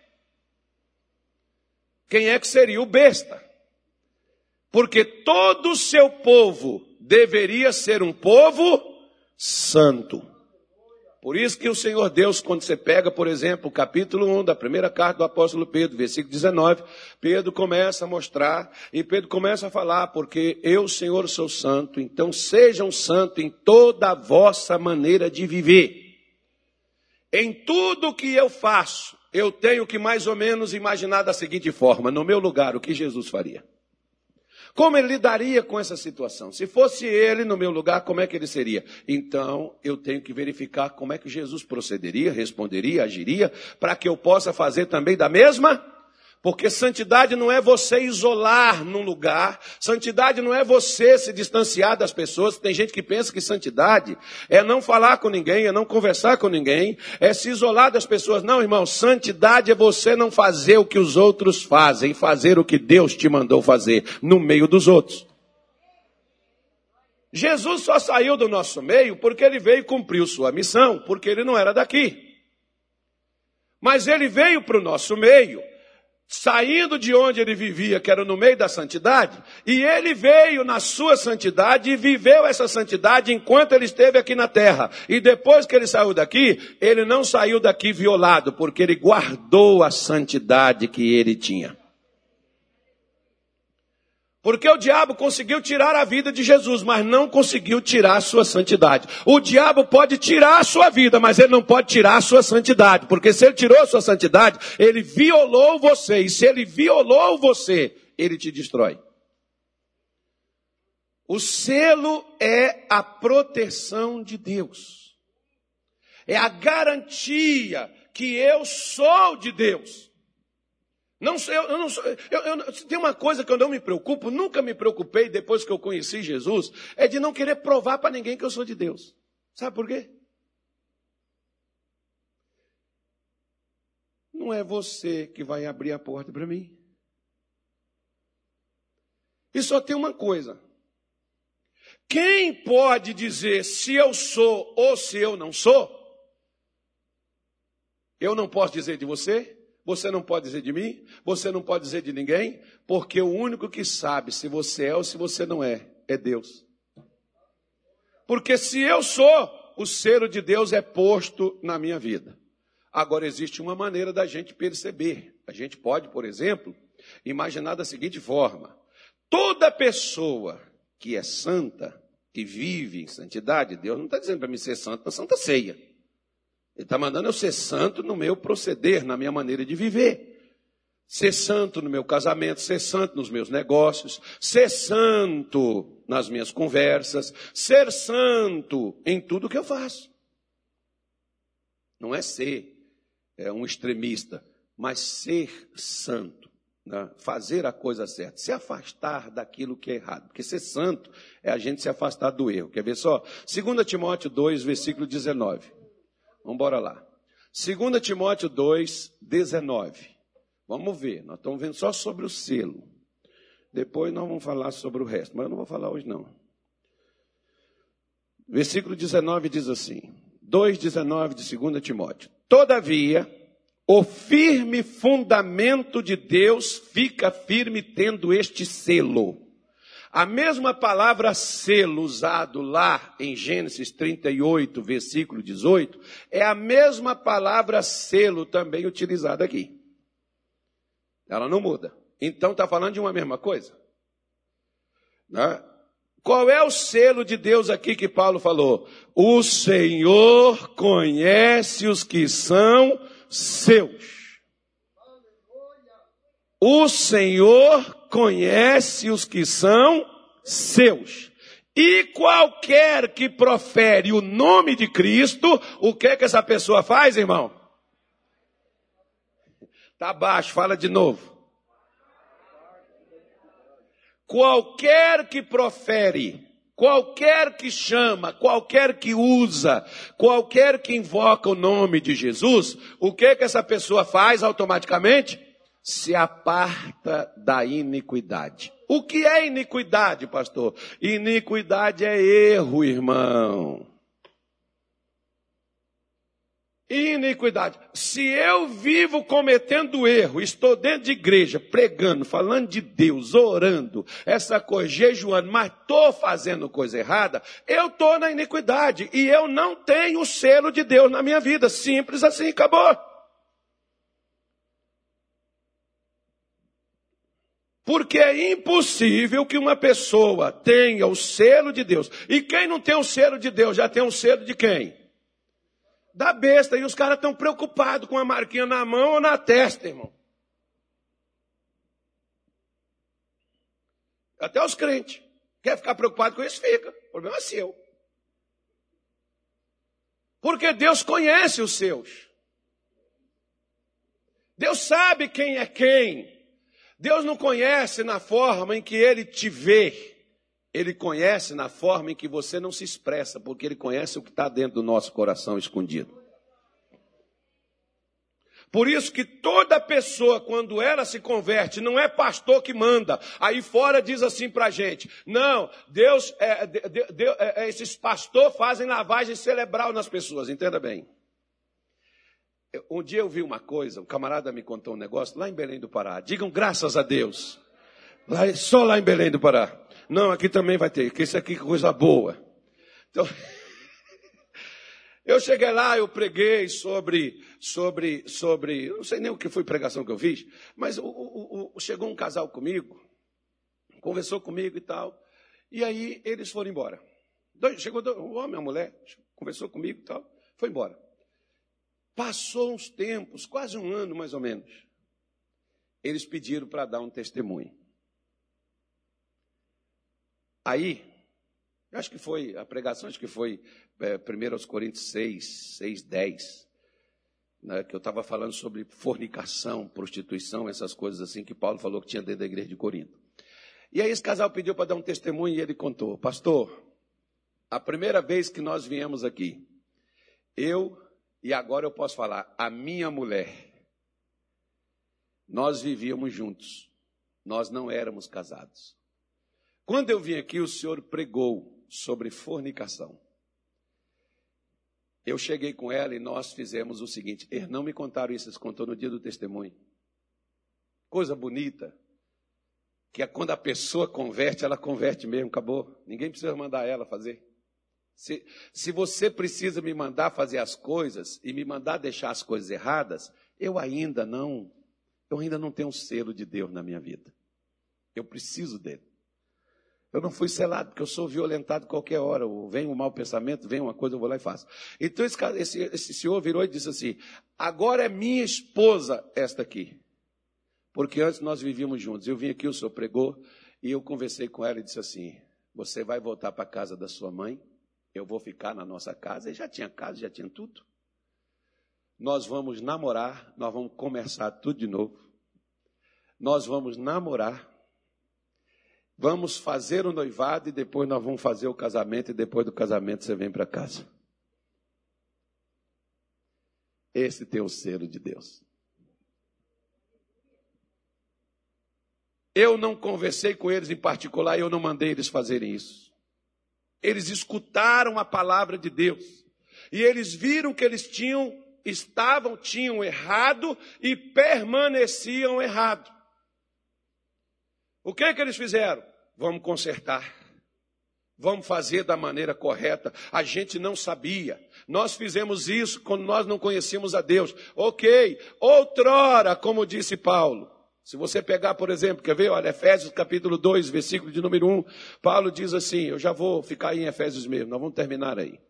Speaker 1: Quem é que seria o besta? Porque todo o seu povo deveria ser um povo santo. Por isso que o Senhor Deus, quando você pega, por exemplo, o capítulo 1 da primeira carta do apóstolo Pedro, versículo 19, Pedro começa a mostrar, e Pedro começa a falar, porque eu, Senhor, sou santo, então sejam santos em toda a vossa maneira de viver. Em tudo que eu faço, eu tenho que mais ou menos imaginar da seguinte forma, no meu lugar, o que Jesus faria. Como ele lidaria com essa situação? Se fosse ele no meu lugar, como é que ele seria? Então, eu tenho que verificar como é que Jesus procederia, responderia, agiria, para que eu possa fazer também da mesma porque santidade não é você isolar num lugar, santidade não é você se distanciar das pessoas. Tem gente que pensa que santidade é não falar com ninguém, é não conversar com ninguém, é se isolar das pessoas. Não, irmão, santidade é você não fazer o que os outros fazem, fazer o que Deus te mandou fazer no meio dos outros. Jesus só saiu do nosso meio porque ele veio cumprir sua missão, porque ele não era daqui. Mas ele veio para o nosso meio saindo de onde ele vivia, que era no meio da santidade, e ele veio na sua santidade e viveu essa santidade enquanto ele esteve aqui na terra. E depois que ele saiu daqui, ele não saiu daqui violado, porque ele guardou a santidade que ele tinha. Porque o diabo conseguiu tirar a vida de Jesus, mas não conseguiu tirar a sua santidade. O diabo pode tirar a sua vida, mas ele não pode tirar a sua santidade. Porque se ele tirou a sua santidade, ele violou você. E se ele violou você, ele te destrói. O selo é a proteção de Deus. É a garantia que eu sou de Deus. Não, eu, eu não eu, eu, tem uma coisa que eu não me preocupo, nunca me preocupei depois que eu conheci Jesus, é de não querer provar para ninguém que eu sou de Deus. Sabe por quê? Não é você que vai abrir a porta para mim. E só tem uma coisa. Quem pode dizer se eu sou ou se eu não sou? Eu não posso dizer de você, você não pode dizer de mim, você não pode dizer de ninguém, porque o único que sabe se você é ou se você não é, é Deus. Porque se eu sou, o selo de Deus é posto na minha vida. Agora existe uma maneira da gente perceber. A gente pode, por exemplo, imaginar da seguinte forma: toda pessoa que é santa, que vive em santidade, Deus não está dizendo para mim ser santo na Santa Ceia. Ele está mandando eu ser santo no meu proceder, na minha maneira de viver. Ser santo no meu casamento, ser santo nos meus negócios, ser santo nas minhas conversas, ser santo em tudo que eu faço. Não é ser é, um extremista, mas ser santo. Né? Fazer a coisa certa, se afastar daquilo que é errado. Porque ser santo é a gente se afastar do erro. Quer ver só? 2 Timóteo 2, versículo 19. Vamos embora lá. 2 Timóteo 2, 19. Vamos ver, nós estamos vendo só sobre o selo. Depois nós vamos falar sobre o resto, mas eu não vou falar hoje não. Versículo 19 diz assim: 2,19 de 2 Timóteo. Todavia, o firme fundamento de Deus fica firme tendo este selo. A mesma palavra selo usado lá em Gênesis 38, versículo 18, é a mesma palavra selo também utilizada aqui. Ela não muda. Então está falando de uma mesma coisa. Né? Qual é o selo de Deus aqui que Paulo falou? O Senhor conhece os que são seus. O Senhor conhece os que são seus. E qualquer que profere o nome de Cristo, o que é que essa pessoa faz, irmão? Tá baixo, fala de novo. Qualquer que profere, qualquer que chama, qualquer que usa, qualquer que invoca o nome de Jesus, o que que essa pessoa faz automaticamente? Se aparta da iniquidade. O que é iniquidade, pastor? Iniquidade é erro, irmão. Iniquidade. Se eu vivo cometendo erro, estou dentro de igreja, pregando, falando de Deus, orando, essa coisa, jejuando, mas estou fazendo coisa errada, eu estou na iniquidade e eu não tenho o selo de Deus na minha vida. Simples assim, acabou. Porque é impossível que uma pessoa tenha o selo de Deus. E quem não tem o selo de Deus já tem o selo de quem? Da besta. E os caras estão preocupados com a marquinha na mão ou na testa, irmão. Até os crentes. Quer ficar preocupado com isso? Fica. O problema é seu. Porque Deus conhece os seus. Deus sabe quem é quem. Deus não conhece na forma em que ele te vê. Ele conhece na forma em que você não se expressa, porque ele conhece o que está dentro do nosso coração escondido. Por isso que toda pessoa, quando ela se converte, não é pastor que manda. Aí fora diz assim para a gente: não, Deus, é, Deus, é, é, esses pastores fazem lavagem cerebral nas pessoas, entenda bem. Um dia eu vi uma coisa, um camarada me contou um negócio lá em Belém do Pará. Digam graças a Deus. Lá, só lá em Belém do Pará. Não, aqui também vai ter, que isso aqui é coisa boa. Então, [laughs] eu cheguei lá, eu preguei sobre, sobre, sobre, não sei nem o que foi pregação que eu fiz, mas o, o, o, chegou um casal comigo, conversou comigo e tal, e aí eles foram embora. Chegou o homem, a mulher, conversou comigo e tal, foi embora. Passou uns tempos, quase um ano mais ou menos. Eles pediram para dar um testemunho. Aí, acho que foi, a pregação acho que foi é, 1 aos Coríntios 6, 6, 10, né, que eu estava falando sobre fornicação, prostituição, essas coisas assim que Paulo falou que tinha dentro da igreja de Corinto. E aí esse casal pediu para dar um testemunho e ele contou, pastor, a primeira vez que nós viemos aqui, eu e agora eu posso falar, a minha mulher, nós vivíamos juntos, nós não éramos casados. Quando eu vim aqui, o senhor pregou sobre fornicação. Eu cheguei com ela e nós fizemos o seguinte: eles não me contaram isso, eles contou no dia do testemunho. Coisa bonita, que é quando a pessoa converte, ela converte mesmo, acabou. Ninguém precisa mandar ela fazer. Se, se você precisa me mandar fazer as coisas e me mandar deixar as coisas erradas, eu ainda não, eu ainda não tenho um selo de Deus na minha vida. Eu preciso dele. Eu não fui selado, porque eu sou violentado qualquer hora. Vem um mau pensamento, vem uma coisa, eu vou lá e faço. Então esse, esse, esse senhor virou e disse assim: agora é minha esposa esta aqui. Porque antes nós vivíamos juntos. Eu vim aqui, o senhor pregou, e eu conversei com ela e disse assim: Você vai voltar para a casa da sua mãe, eu vou ficar na nossa casa. Ele já tinha casa, já tinha tudo. Nós vamos namorar, nós vamos começar tudo de novo. Nós vamos namorar. Vamos fazer o noivado e depois nós vamos fazer o casamento e depois do casamento você vem para casa. Esse tem o selo de Deus. Eu não conversei com eles em particular, eu não mandei eles fazerem isso. Eles escutaram a palavra de Deus. E eles viram que eles tinham, estavam, tinham errado e permaneciam errado. O que é que eles fizeram? Vamos consertar. Vamos fazer da maneira correta. A gente não sabia. Nós fizemos isso quando nós não conhecíamos a Deus. Ok. Outrora, como disse Paulo, se você pegar, por exemplo, quer ver? Olha, Efésios capítulo 2, versículo de número 1, Paulo diz assim, eu já vou ficar aí em Efésios mesmo, nós vamos terminar aí.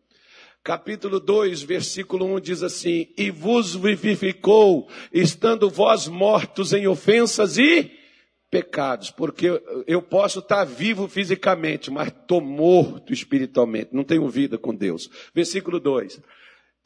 Speaker 1: capítulo 2, versículo 1 diz assim: E vos vivificou, estando vós mortos em ofensas e pecados, porque eu posso estar vivo fisicamente, mas estou morto espiritualmente, não tenho vida com Deus. Versículo 2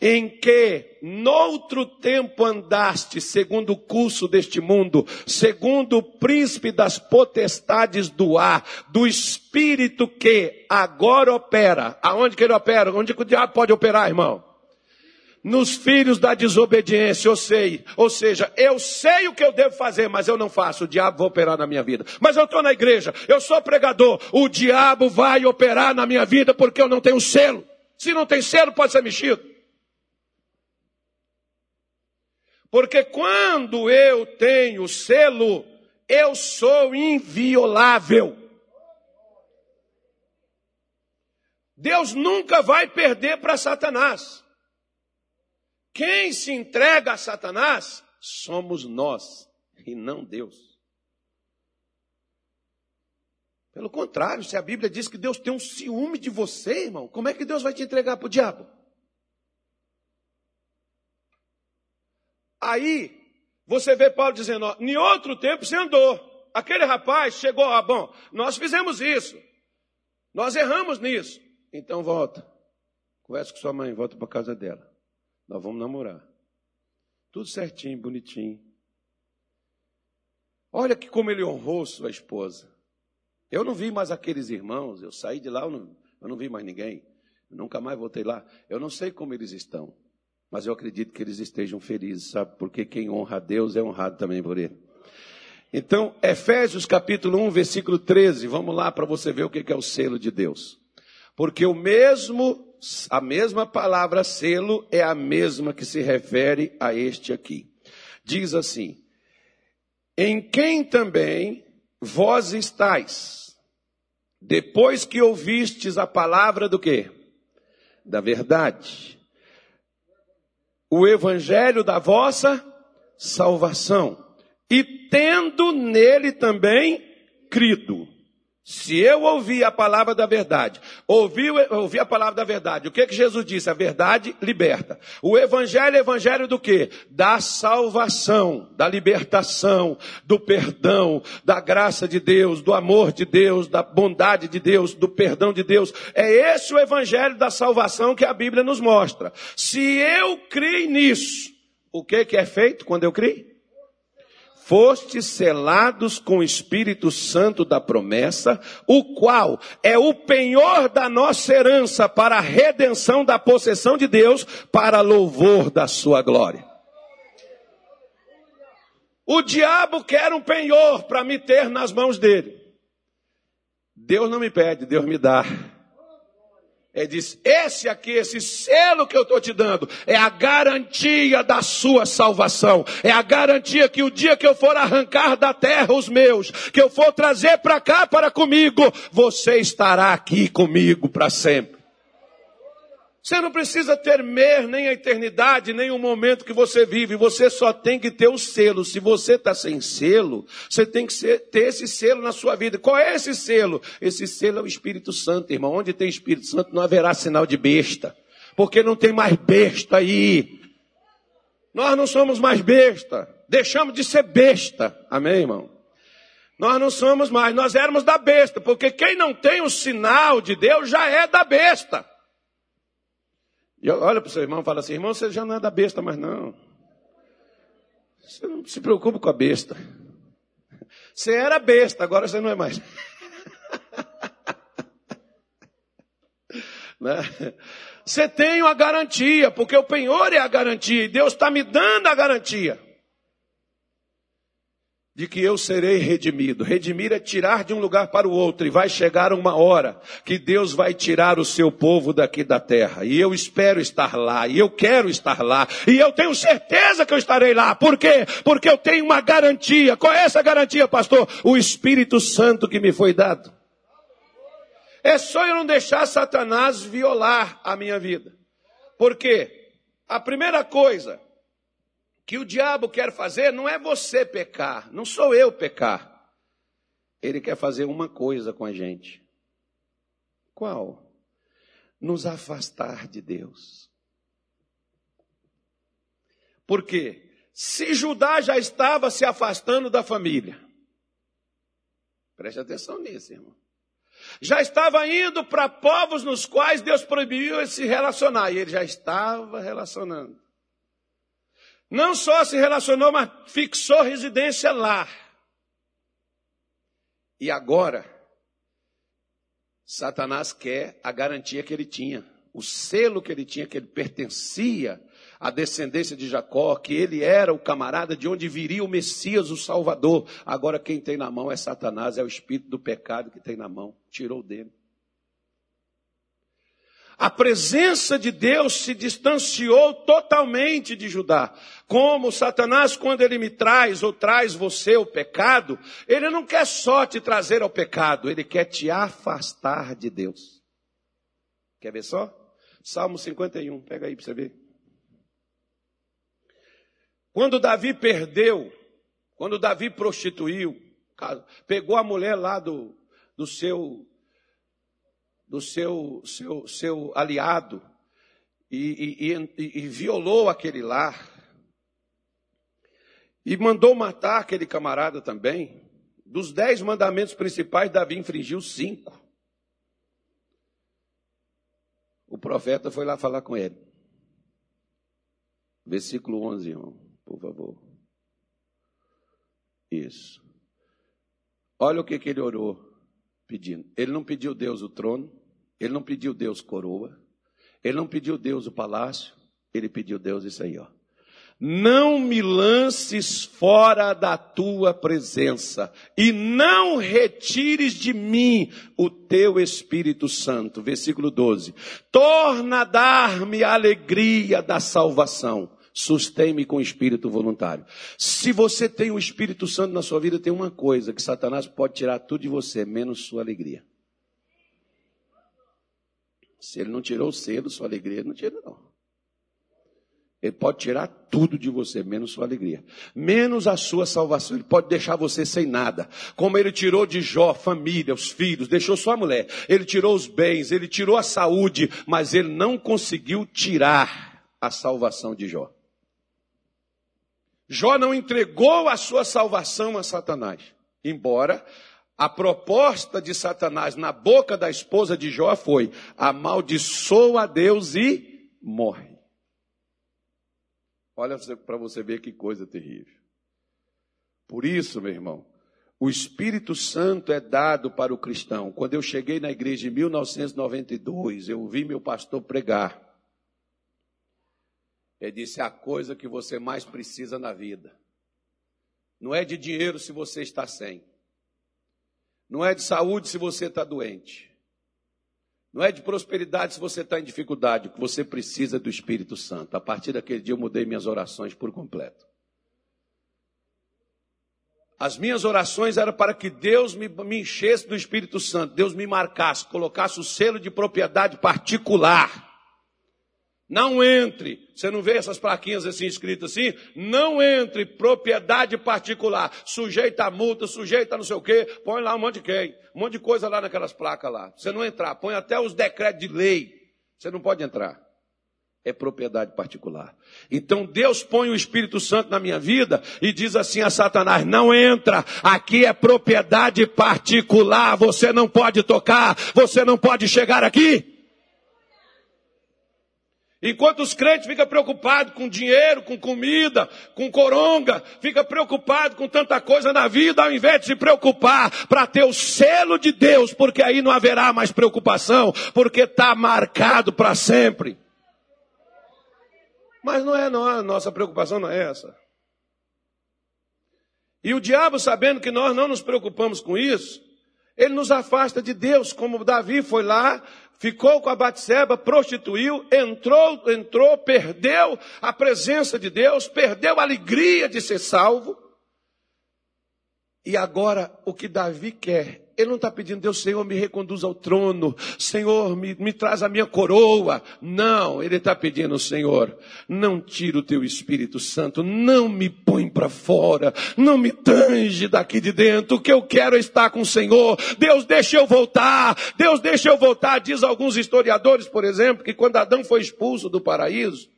Speaker 1: em que noutro tempo andaste segundo o curso deste mundo, segundo o príncipe das potestades do ar, do espírito que agora opera. Aonde que ele opera? Onde que o diabo pode operar, irmão? Nos filhos da desobediência, eu sei. Ou seja, eu sei o que eu devo fazer, mas eu não faço. O diabo vai operar na minha vida. Mas eu estou na igreja, eu sou pregador. O diabo vai operar na minha vida porque eu não tenho selo. Se não tem selo, pode ser mexido. Porque quando eu tenho selo, eu sou inviolável. Deus nunca vai perder para Satanás. Quem se entrega a Satanás somos nós e não Deus. Pelo contrário, se a Bíblia diz que Deus tem um ciúme de você, irmão, como é que Deus vai te entregar para o diabo? Aí, você vê Paulo dizendo, ó, em outro tempo você andou. Aquele rapaz chegou, ah, bom, nós fizemos isso. Nós erramos nisso. Então volta. Conversa com sua mãe, volta para casa dela. Nós vamos namorar. Tudo certinho, bonitinho. Olha que como ele honrou sua esposa. Eu não vi mais aqueles irmãos, eu saí de lá, eu não, eu não vi mais ninguém. Eu nunca mais voltei lá. Eu não sei como eles estão mas eu acredito que eles estejam felizes, sabe? Porque quem honra a Deus é honrado também por ele. Então, Efésios capítulo 1, versículo 13, vamos lá para você ver o que é o selo de Deus. Porque o mesmo, a mesma palavra selo é a mesma que se refere a este aqui. Diz assim: Em quem também vós estáis, depois que ouvistes a palavra do quê? Da verdade o evangelho da vossa salvação, e tendo nele também crido. Se eu ouvir a palavra da verdade, ouvir, ouvir a palavra da verdade, o que que Jesus disse? A verdade liberta. O evangelho é evangelho do que? Da salvação, da libertação, do perdão, da graça de Deus, do amor de Deus, da bondade de Deus, do perdão de Deus. É esse o evangelho da salvação que a Bíblia nos mostra. Se eu criei nisso, o que que é feito quando eu criei? Fostes selados com o Espírito Santo da promessa, o qual é o penhor da nossa herança para a redenção da possessão de Deus, para louvor da sua glória. O diabo quer um penhor para me ter nas mãos dele. Deus não me pede, Deus me dá. Ele diz: esse aqui, esse selo que eu estou te dando, é a garantia da sua salvação. É a garantia que o dia que eu for arrancar da terra os meus, que eu for trazer para cá para comigo, você estará aqui comigo para sempre. Você não precisa temer nem a eternidade, nem o momento que você vive. Você só tem que ter o selo. Se você está sem selo, você tem que ter esse selo na sua vida. Qual é esse selo? Esse selo é o Espírito Santo, irmão. Onde tem Espírito Santo não haverá sinal de besta. Porque não tem mais besta aí. Nós não somos mais besta. Deixamos de ser besta. Amém, irmão? Nós não somos mais. Nós éramos da besta. Porque quem não tem o sinal de Deus já é da besta. E olha para o seu irmão e fala assim: irmão, você já não é da besta mais não. Você não se preocupe com a besta. [laughs] Você era besta, agora você não é mais. [laughs] né? Você tem uma garantia, porque o penhor é a garantia, e Deus está me dando a garantia de que eu serei redimido. Redimir é tirar de um lugar para o outro, e vai chegar uma hora que Deus vai tirar o seu povo daqui da terra. E eu espero estar lá, e eu quero estar lá, e eu tenho certeza que eu estarei lá. Por quê? Porque eu tenho uma garantia. Qual é essa garantia, pastor? O Espírito Santo que me foi dado. É só eu não deixar Satanás violar a minha vida. Por quê? A primeira coisa, que o diabo quer fazer não é você pecar, não sou eu pecar. Ele quer fazer uma coisa com a gente. Qual? nos afastar de Deus. Por quê? Se Judá já estava se afastando da família, preste atenção nisso, irmão. Já estava indo para povos nos quais Deus proibiu ele se relacionar, e ele já estava relacionando. Não só se relacionou, mas fixou residência lá. E agora, Satanás quer a garantia que ele tinha, o selo que ele tinha, que ele pertencia à descendência de Jacó, que ele era o camarada de onde viria o Messias, o Salvador. Agora quem tem na mão é Satanás, é o espírito do pecado que tem na mão, tirou dele. A presença de Deus se distanciou totalmente de Judá. Como Satanás, quando ele me traz ou traz você o pecado, ele não quer só te trazer ao pecado, ele quer te afastar de Deus. Quer ver só? Salmo 51, pega aí para você ver. Quando Davi perdeu, quando Davi prostituiu, pegou a mulher lá do, do seu do seu, seu, seu aliado e, e, e, e violou aquele lar. E mandou matar aquele camarada também. Dos dez mandamentos principais, Davi infringiu cinco. O profeta foi lá falar com ele. Versículo 11, irmão, por favor. Isso. Olha o que, que ele orou pedindo. Ele não pediu Deus o trono, ele não pediu Deus coroa, ele não pediu Deus o palácio, ele pediu Deus isso aí, ó. Não me lances fora da tua presença e não retires de mim o teu Espírito Santo. Versículo 12. Torna a dar-me a alegria da salvação sustém-me com espírito voluntário. Se você tem o Espírito Santo na sua vida, tem uma coisa que Satanás pode tirar tudo de você, menos sua alegria. Se ele não tirou o selo, sua alegria não tira, não. Ele pode tirar tudo de você, menos sua alegria. Menos a sua salvação. Ele pode deixar você sem nada. Como ele tirou de Jó, família, os filhos, deixou sua mulher. Ele tirou os bens, ele tirou a saúde, mas ele não conseguiu tirar a salvação de Jó. Jó não entregou a sua salvação a Satanás, embora a proposta de Satanás na boca da esposa de Jó foi: amaldiçoa a Deus e morre. Olha para você ver que coisa terrível. Por isso, meu irmão, o Espírito Santo é dado para o cristão. Quando eu cheguei na igreja em 1992, eu ouvi meu pastor pregar. Ele disse: a coisa que você mais precisa na vida. Não é de dinheiro se você está sem. Não é de saúde se você está doente. Não é de prosperidade se você está em dificuldade. O que você precisa é do Espírito Santo. A partir daquele dia eu mudei minhas orações por completo. As minhas orações eram para que Deus me, me enchesse do Espírito Santo, Deus me marcasse, colocasse o selo de propriedade particular. Não entre. Você não vê essas plaquinhas assim escritas assim? Não entre, propriedade particular, sujeita a multa, sujeita a não sei o quê, põe lá um monte de quem, um monte de coisa lá naquelas placas lá. Você não entrar, põe até os decretos de lei. Você não pode entrar. É propriedade particular. Então Deus põe o Espírito Santo na minha vida e diz assim a Satanás: não entra, aqui é propriedade particular, você não pode tocar, você não pode chegar aqui. Enquanto os crentes ficam preocupados com dinheiro, com comida, com coronga, fica preocupado com tanta coisa na vida, ao invés de se preocupar para ter o selo de Deus, porque aí não haverá mais preocupação, porque está marcado para sempre. Mas não é, não, nossa preocupação não é essa. E o diabo, sabendo que nós não nos preocupamos com isso, ele nos afasta de Deus, como Davi foi lá, ficou com a Batseba, prostituiu, entrou, entrou, perdeu a presença de Deus, perdeu a alegria de ser salvo. E agora o que Davi quer Ele não está pedindo, Deus, Senhor, me reconduz ao trono, Senhor, me, me traz a minha coroa. Não, ele está pedindo, Senhor, não tira o teu Espírito Santo, não me põe para fora, não me tange daqui de dentro, o que eu quero é estar com o Senhor. Deus, deixa eu voltar, Deus, deixa eu voltar. Diz alguns historiadores, por exemplo, que quando Adão foi expulso do paraíso,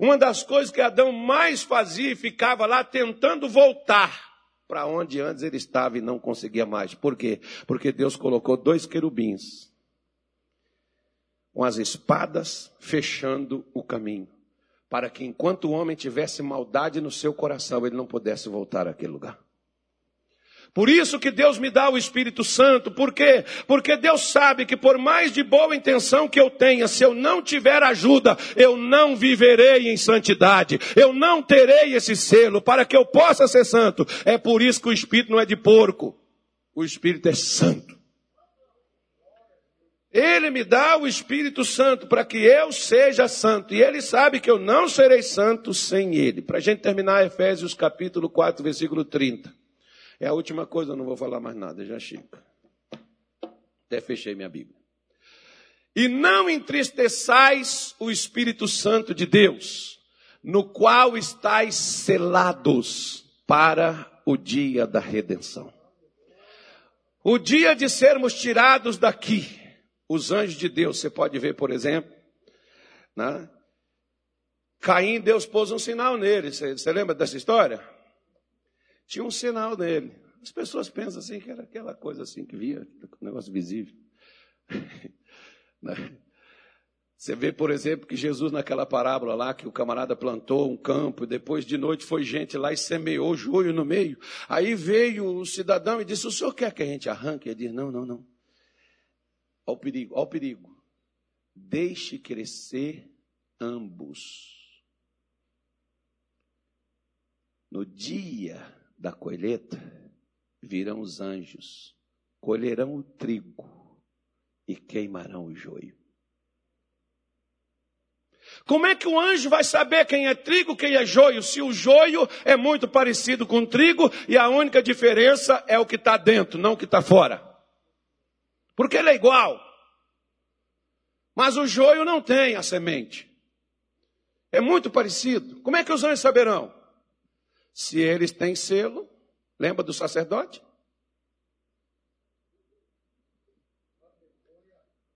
Speaker 1: uma das coisas que Adão mais fazia e ficava lá tentando voltar para onde antes ele estava e não conseguia mais. Por quê? Porque Deus colocou dois querubins com as espadas fechando o caminho, para que enquanto o homem tivesse maldade no seu coração, ele não pudesse voltar àquele lugar. Por isso que Deus me dá o Espírito Santo. Por quê? Porque Deus sabe que por mais de boa intenção que eu tenha, se eu não tiver ajuda, eu não viverei em santidade. Eu não terei esse selo para que eu possa ser santo. É por isso que o Espírito não é de porco. O Espírito é santo. Ele me dá o Espírito Santo para que eu seja santo. E ele sabe que eu não serei santo sem ele. Para a gente terminar Efésios capítulo 4, versículo 30. É a última coisa, não vou falar mais nada, já chega. Até fechei minha Bíblia. E não entristeçais o Espírito Santo de Deus, no qual estáis selados para o dia da redenção. O dia de sermos tirados daqui, os anjos de Deus, você pode ver, por exemplo, né? Caim, Deus pôs um sinal nele. Você, você lembra dessa história? Tinha um sinal nele. As pessoas pensam assim que era aquela coisa assim que via, um negócio visível. [laughs] Né? Você vê, por exemplo, que Jesus, naquela parábola lá, que o camarada plantou um campo, e depois de noite foi gente lá e semeou joio no meio. Aí veio o cidadão e disse: O senhor quer que a gente arranque? Ele diz: Não, não, não. Olha o perigo, olha o perigo. Deixe crescer ambos. No dia da colheita, virão os anjos, colherão o trigo e queimarão o joio. Como é que o anjo vai saber quem é trigo, quem é joio, se o joio é muito parecido com o trigo e a única diferença é o que está dentro, não o que está fora? Porque ele é igual. Mas o joio não tem a semente. É muito parecido. Como é que os anjos saberão? Se eles têm selo, lembra do sacerdote?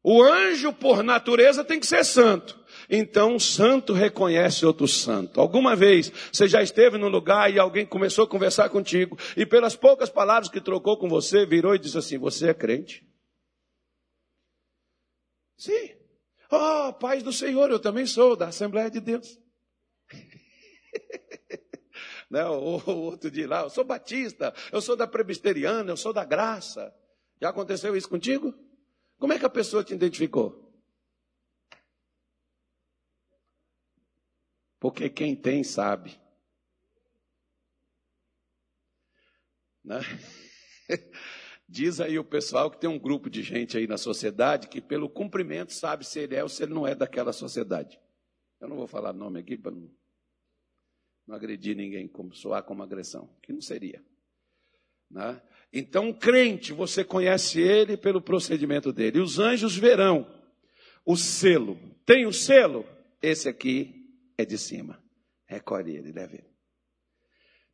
Speaker 1: O anjo, por natureza, tem que ser santo. Então, um santo reconhece outro santo. Alguma vez você já esteve num lugar e alguém começou a conversar contigo, e pelas poucas palavras que trocou com você, virou e disse assim: Você é crente? Sim. Oh, paz do Senhor, eu também sou da Assembleia de Deus. [laughs] né? O, [laughs] o outro de lá, eu sou batista, eu sou da presbiteriana, eu sou da graça. Já aconteceu isso contigo? Como é que a pessoa te identificou? Porque quem tem sabe. Né? [laughs] Diz aí o pessoal que tem um grupo de gente aí na sociedade que pelo cumprimento sabe se ele é ou se ele não é daquela sociedade. Eu não vou falar nome aqui para não não agredir ninguém, como soar como agressão, que não seria. Né? Então, crente, você conhece ele pelo procedimento dele. E os anjos verão o selo. Tem o selo? Esse aqui é de cima. Recolhe ele, leve ele.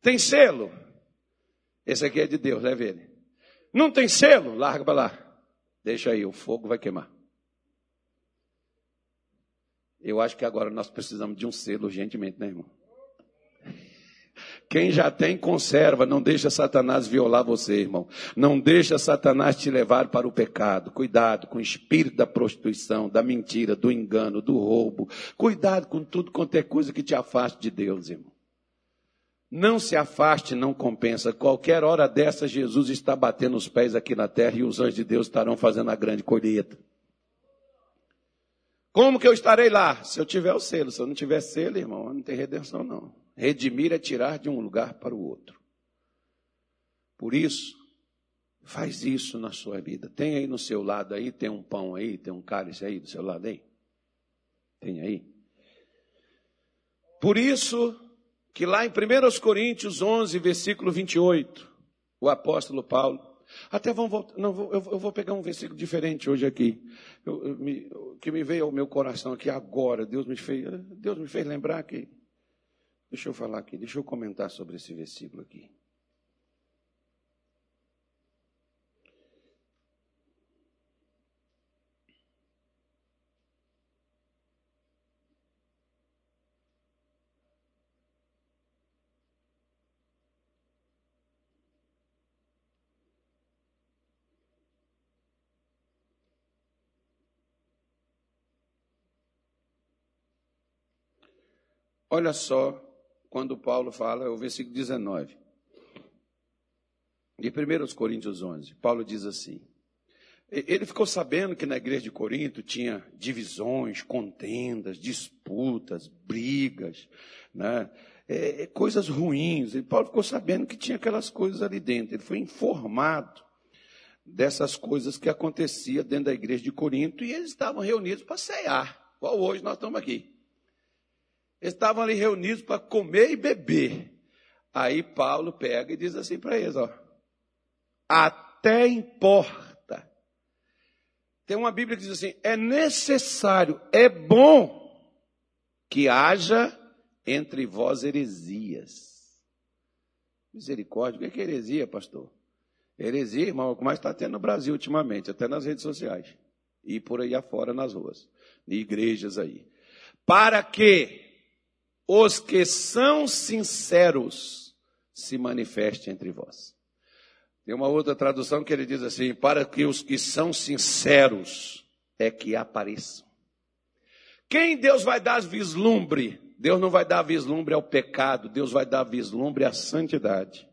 Speaker 1: Tem selo? Esse aqui é de Deus, leve ele. Não tem selo? Larga para lá. Deixa aí, o fogo vai queimar. Eu acho que agora nós precisamos de um selo urgentemente, né, irmão? Quem já tem, conserva. Não deixa Satanás violar você, irmão. Não deixa Satanás te levar para o pecado. Cuidado com o espírito da prostituição, da mentira, do engano, do roubo. Cuidado com tudo quanto é coisa que te afaste de Deus, irmão. Não se afaste, não compensa. Qualquer hora dessa, Jesus está batendo os pés aqui na terra e os anjos de Deus estarão fazendo a grande colheita. Como que eu estarei lá? Se eu tiver o selo. Se eu não tiver selo, irmão, não tem redenção, não. Redimir é tirar de um lugar para o outro. Por isso, faz isso na sua vida. Tem aí no seu lado aí, tem um pão aí, tem um cálice aí do seu lado aí? Tem aí? Por isso que lá em 1 Coríntios 11, versículo 28, o apóstolo Paulo Até vamos voltar. Não, eu, eu vou pegar um versículo diferente hoje aqui. Eu, eu, me, que me veio ao meu coração aqui agora. Deus me fez, Deus me fez lembrar que. Deixa eu falar aqui, deixa eu comentar sobre esse versículo aqui. Olha só quando Paulo fala, é o versículo 19. De 1 Coríntios 11, Paulo diz assim: ele ficou sabendo que na igreja de Corinto tinha divisões, contendas, disputas, brigas, né? é, coisas ruins. E Paulo ficou sabendo que tinha aquelas coisas ali dentro. Ele foi informado dessas coisas que aconteciam dentro da igreja de Corinto e eles estavam reunidos para cear, igual hoje nós estamos aqui. Estavam ali reunidos para comer e beber. Aí Paulo pega e diz assim para eles: ó, até importa. Tem uma Bíblia que diz assim: é necessário, é bom que haja entre vós heresias. Misericórdia, o que é heresia, pastor? Heresia, irmão, é o que mais está tendo no Brasil ultimamente, até nas redes sociais. E por aí afora nas ruas, em igrejas aí. Para que os que são sinceros se manifestem entre vós. Tem uma outra tradução que ele diz assim: para que os que são sinceros é que apareçam. Quem Deus vai dar vislumbre? Deus não vai dar vislumbre ao pecado, Deus vai dar vislumbre à santidade.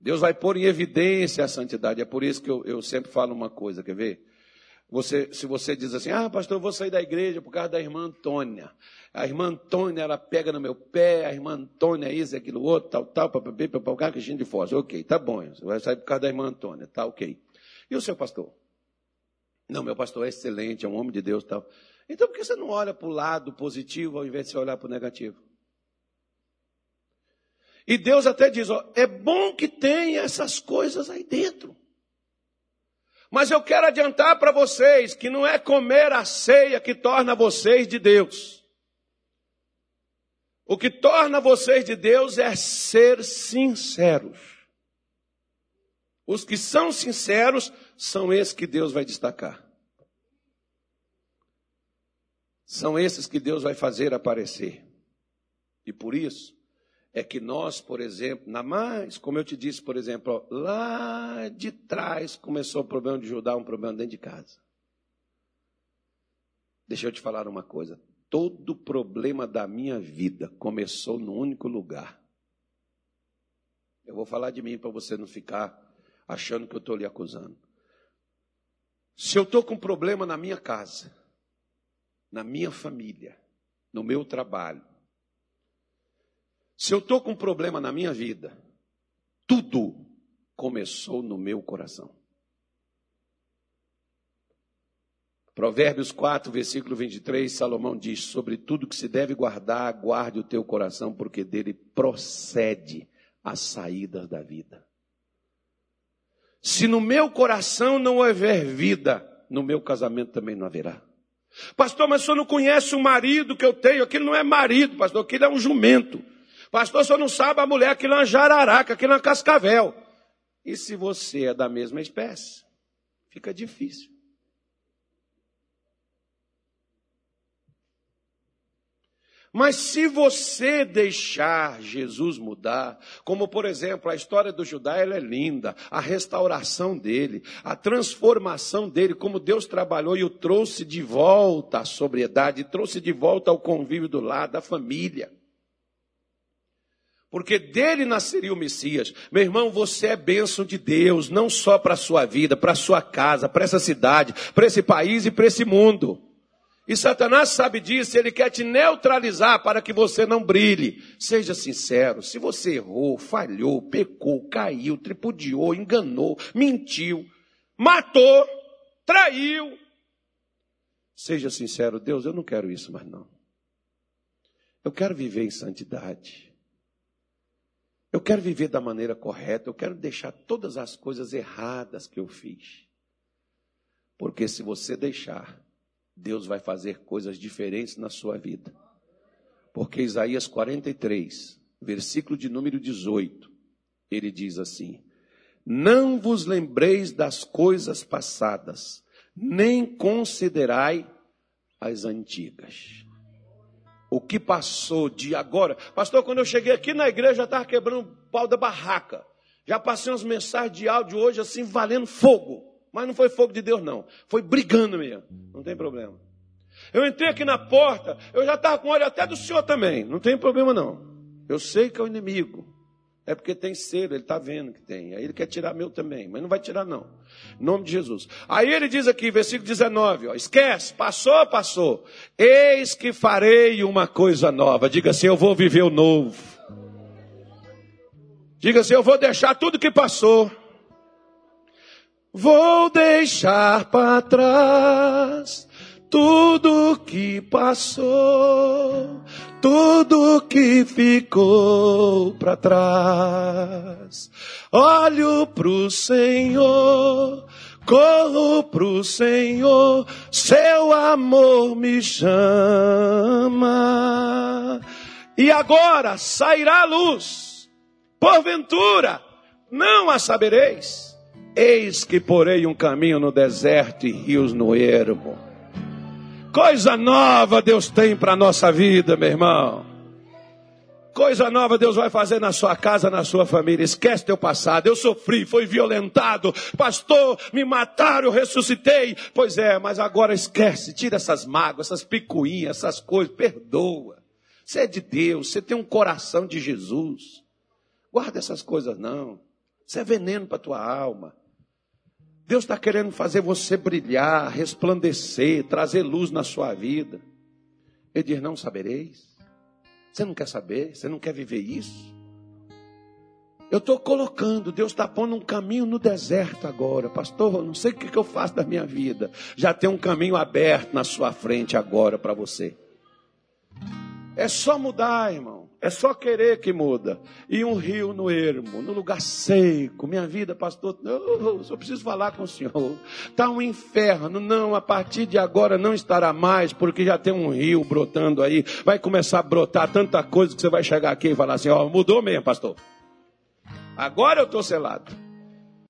Speaker 1: Deus vai pôr em evidência a santidade. É por isso que eu, eu sempre falo uma coisa, quer ver? Você, se você diz assim, ah, pastor, eu vou sair da igreja por causa da irmã Antônia. A irmã Antônia, ela pega no meu pé, a irmã Antônia, isso, aquilo, outro, tal, tal, papapá, papapá, Cristina de Foz. Ok, tá bom, você vai sair por causa da irmã Antônia, tá ok. E o seu pastor? Não, meu pastor é excelente, é um homem de Deus tal. Então por que você não olha para o lado positivo ao invés de você olhar para o negativo? E Deus até diz, ó, é bom que tenha essas coisas aí dentro. Mas eu quero adiantar para vocês que não é comer a ceia que torna vocês de Deus. O que torna vocês de Deus é ser sinceros. Os que são sinceros são esses que Deus vai destacar. São esses que Deus vai fazer aparecer. E por isso, é que nós, por exemplo, na mais, como eu te disse, por exemplo, lá de trás começou o problema de Judá, um problema dentro de casa. Deixa eu te falar uma coisa. Todo problema da minha vida começou num único lugar. Eu vou falar de mim para você não ficar achando que eu estou lhe acusando. Se eu estou com problema na minha casa, na minha família, no meu trabalho, se eu estou com um problema na minha vida, tudo começou no meu coração. Provérbios 4, versículo 23, Salomão diz: Sobre tudo que se deve guardar, guarde o teu coração, porque dele procede as saídas da vida. Se no meu coração não houver vida, no meu casamento também não haverá. Pastor, mas o senhor não conhece o marido que eu tenho? Aquilo não é marido, pastor, aquilo é um jumento. Pastor, só não sabe a mulher, aquilo é jararaca, aquilo é cascavel. E se você é da mesma espécie, fica difícil. Mas se você deixar Jesus mudar, como por exemplo a história do Judá, ela é linda, a restauração dele, a transformação dele, como Deus trabalhou e o trouxe de volta à sobriedade, trouxe de volta ao convívio do lar, da família porque dele nasceria o Messias. Meu irmão, você é bênção de Deus, não só para a sua vida, para a sua casa, para essa cidade, para esse país e para esse mundo. E Satanás sabe disso, ele quer te neutralizar para que você não brilhe. Seja sincero, se você errou, falhou, pecou, caiu, tripudiou, enganou, mentiu, matou, traiu, seja sincero, Deus, eu não quero isso mais não. Eu quero viver em santidade. Eu quero viver da maneira correta, eu quero deixar todas as coisas erradas que eu fiz. Porque se você deixar, Deus vai fazer coisas diferentes na sua vida. Porque Isaías 43, versículo de número 18, ele diz assim: Não vos lembreis das coisas passadas, nem considerai as antigas. O que passou de agora. Pastor, quando eu cheguei aqui na igreja, já estava quebrando o pau da barraca. Já passei umas mensagens de áudio hoje assim, valendo fogo. Mas não foi fogo de Deus, não. Foi brigando mesmo. Não tem problema. Eu entrei aqui na porta, eu já estava com olho até do senhor também. Não tem problema, não. Eu sei que é o inimigo. É porque tem selo, ele está vendo que tem. Aí ele quer tirar meu também, mas não vai tirar, não. Em nome de Jesus. Aí ele diz aqui, versículo 19: ó, esquece, passou, passou. Eis que farei uma coisa nova. Diga assim: eu vou viver o novo. Diga assim: eu vou deixar tudo que passou. Vou deixar para trás tudo que passou, tudo que ficou para trás. Olho pro Senhor, corro pro Senhor, seu amor me chama. E agora sairá a luz, porventura não a sabereis. Eis que porei um caminho no deserto e rios no ermo. Coisa nova Deus tem para a nossa vida, meu irmão. Coisa nova Deus vai fazer na sua casa, na sua família. Esquece teu passado. Eu sofri, fui violentado. Pastor, me mataram, eu ressuscitei. Pois é, mas agora esquece. Tira essas mágoas, essas picuinhas, essas coisas. Perdoa. Você é de Deus, você tem um coração de Jesus. Guarda essas coisas não. Isso é veneno para tua alma. Deus está querendo fazer você brilhar, resplandecer, trazer luz na sua vida. Ele diz: Não sabereis. Você não quer saber? Você não quer viver isso? Eu estou colocando, Deus está pondo um caminho no deserto agora. Pastor, não sei o que, que eu faço da minha vida. Já tem um caminho aberto na sua frente agora para você. É só mudar, irmão. É só querer que muda. E um rio no ermo, no lugar seco. Minha vida, pastor, eu só preciso falar com o senhor. Está um inferno. Não, a partir de agora não estará mais, porque já tem um rio brotando aí. Vai começar a brotar tanta coisa que você vai chegar aqui e falar assim: ó, mudou mesmo, pastor. Agora eu estou selado.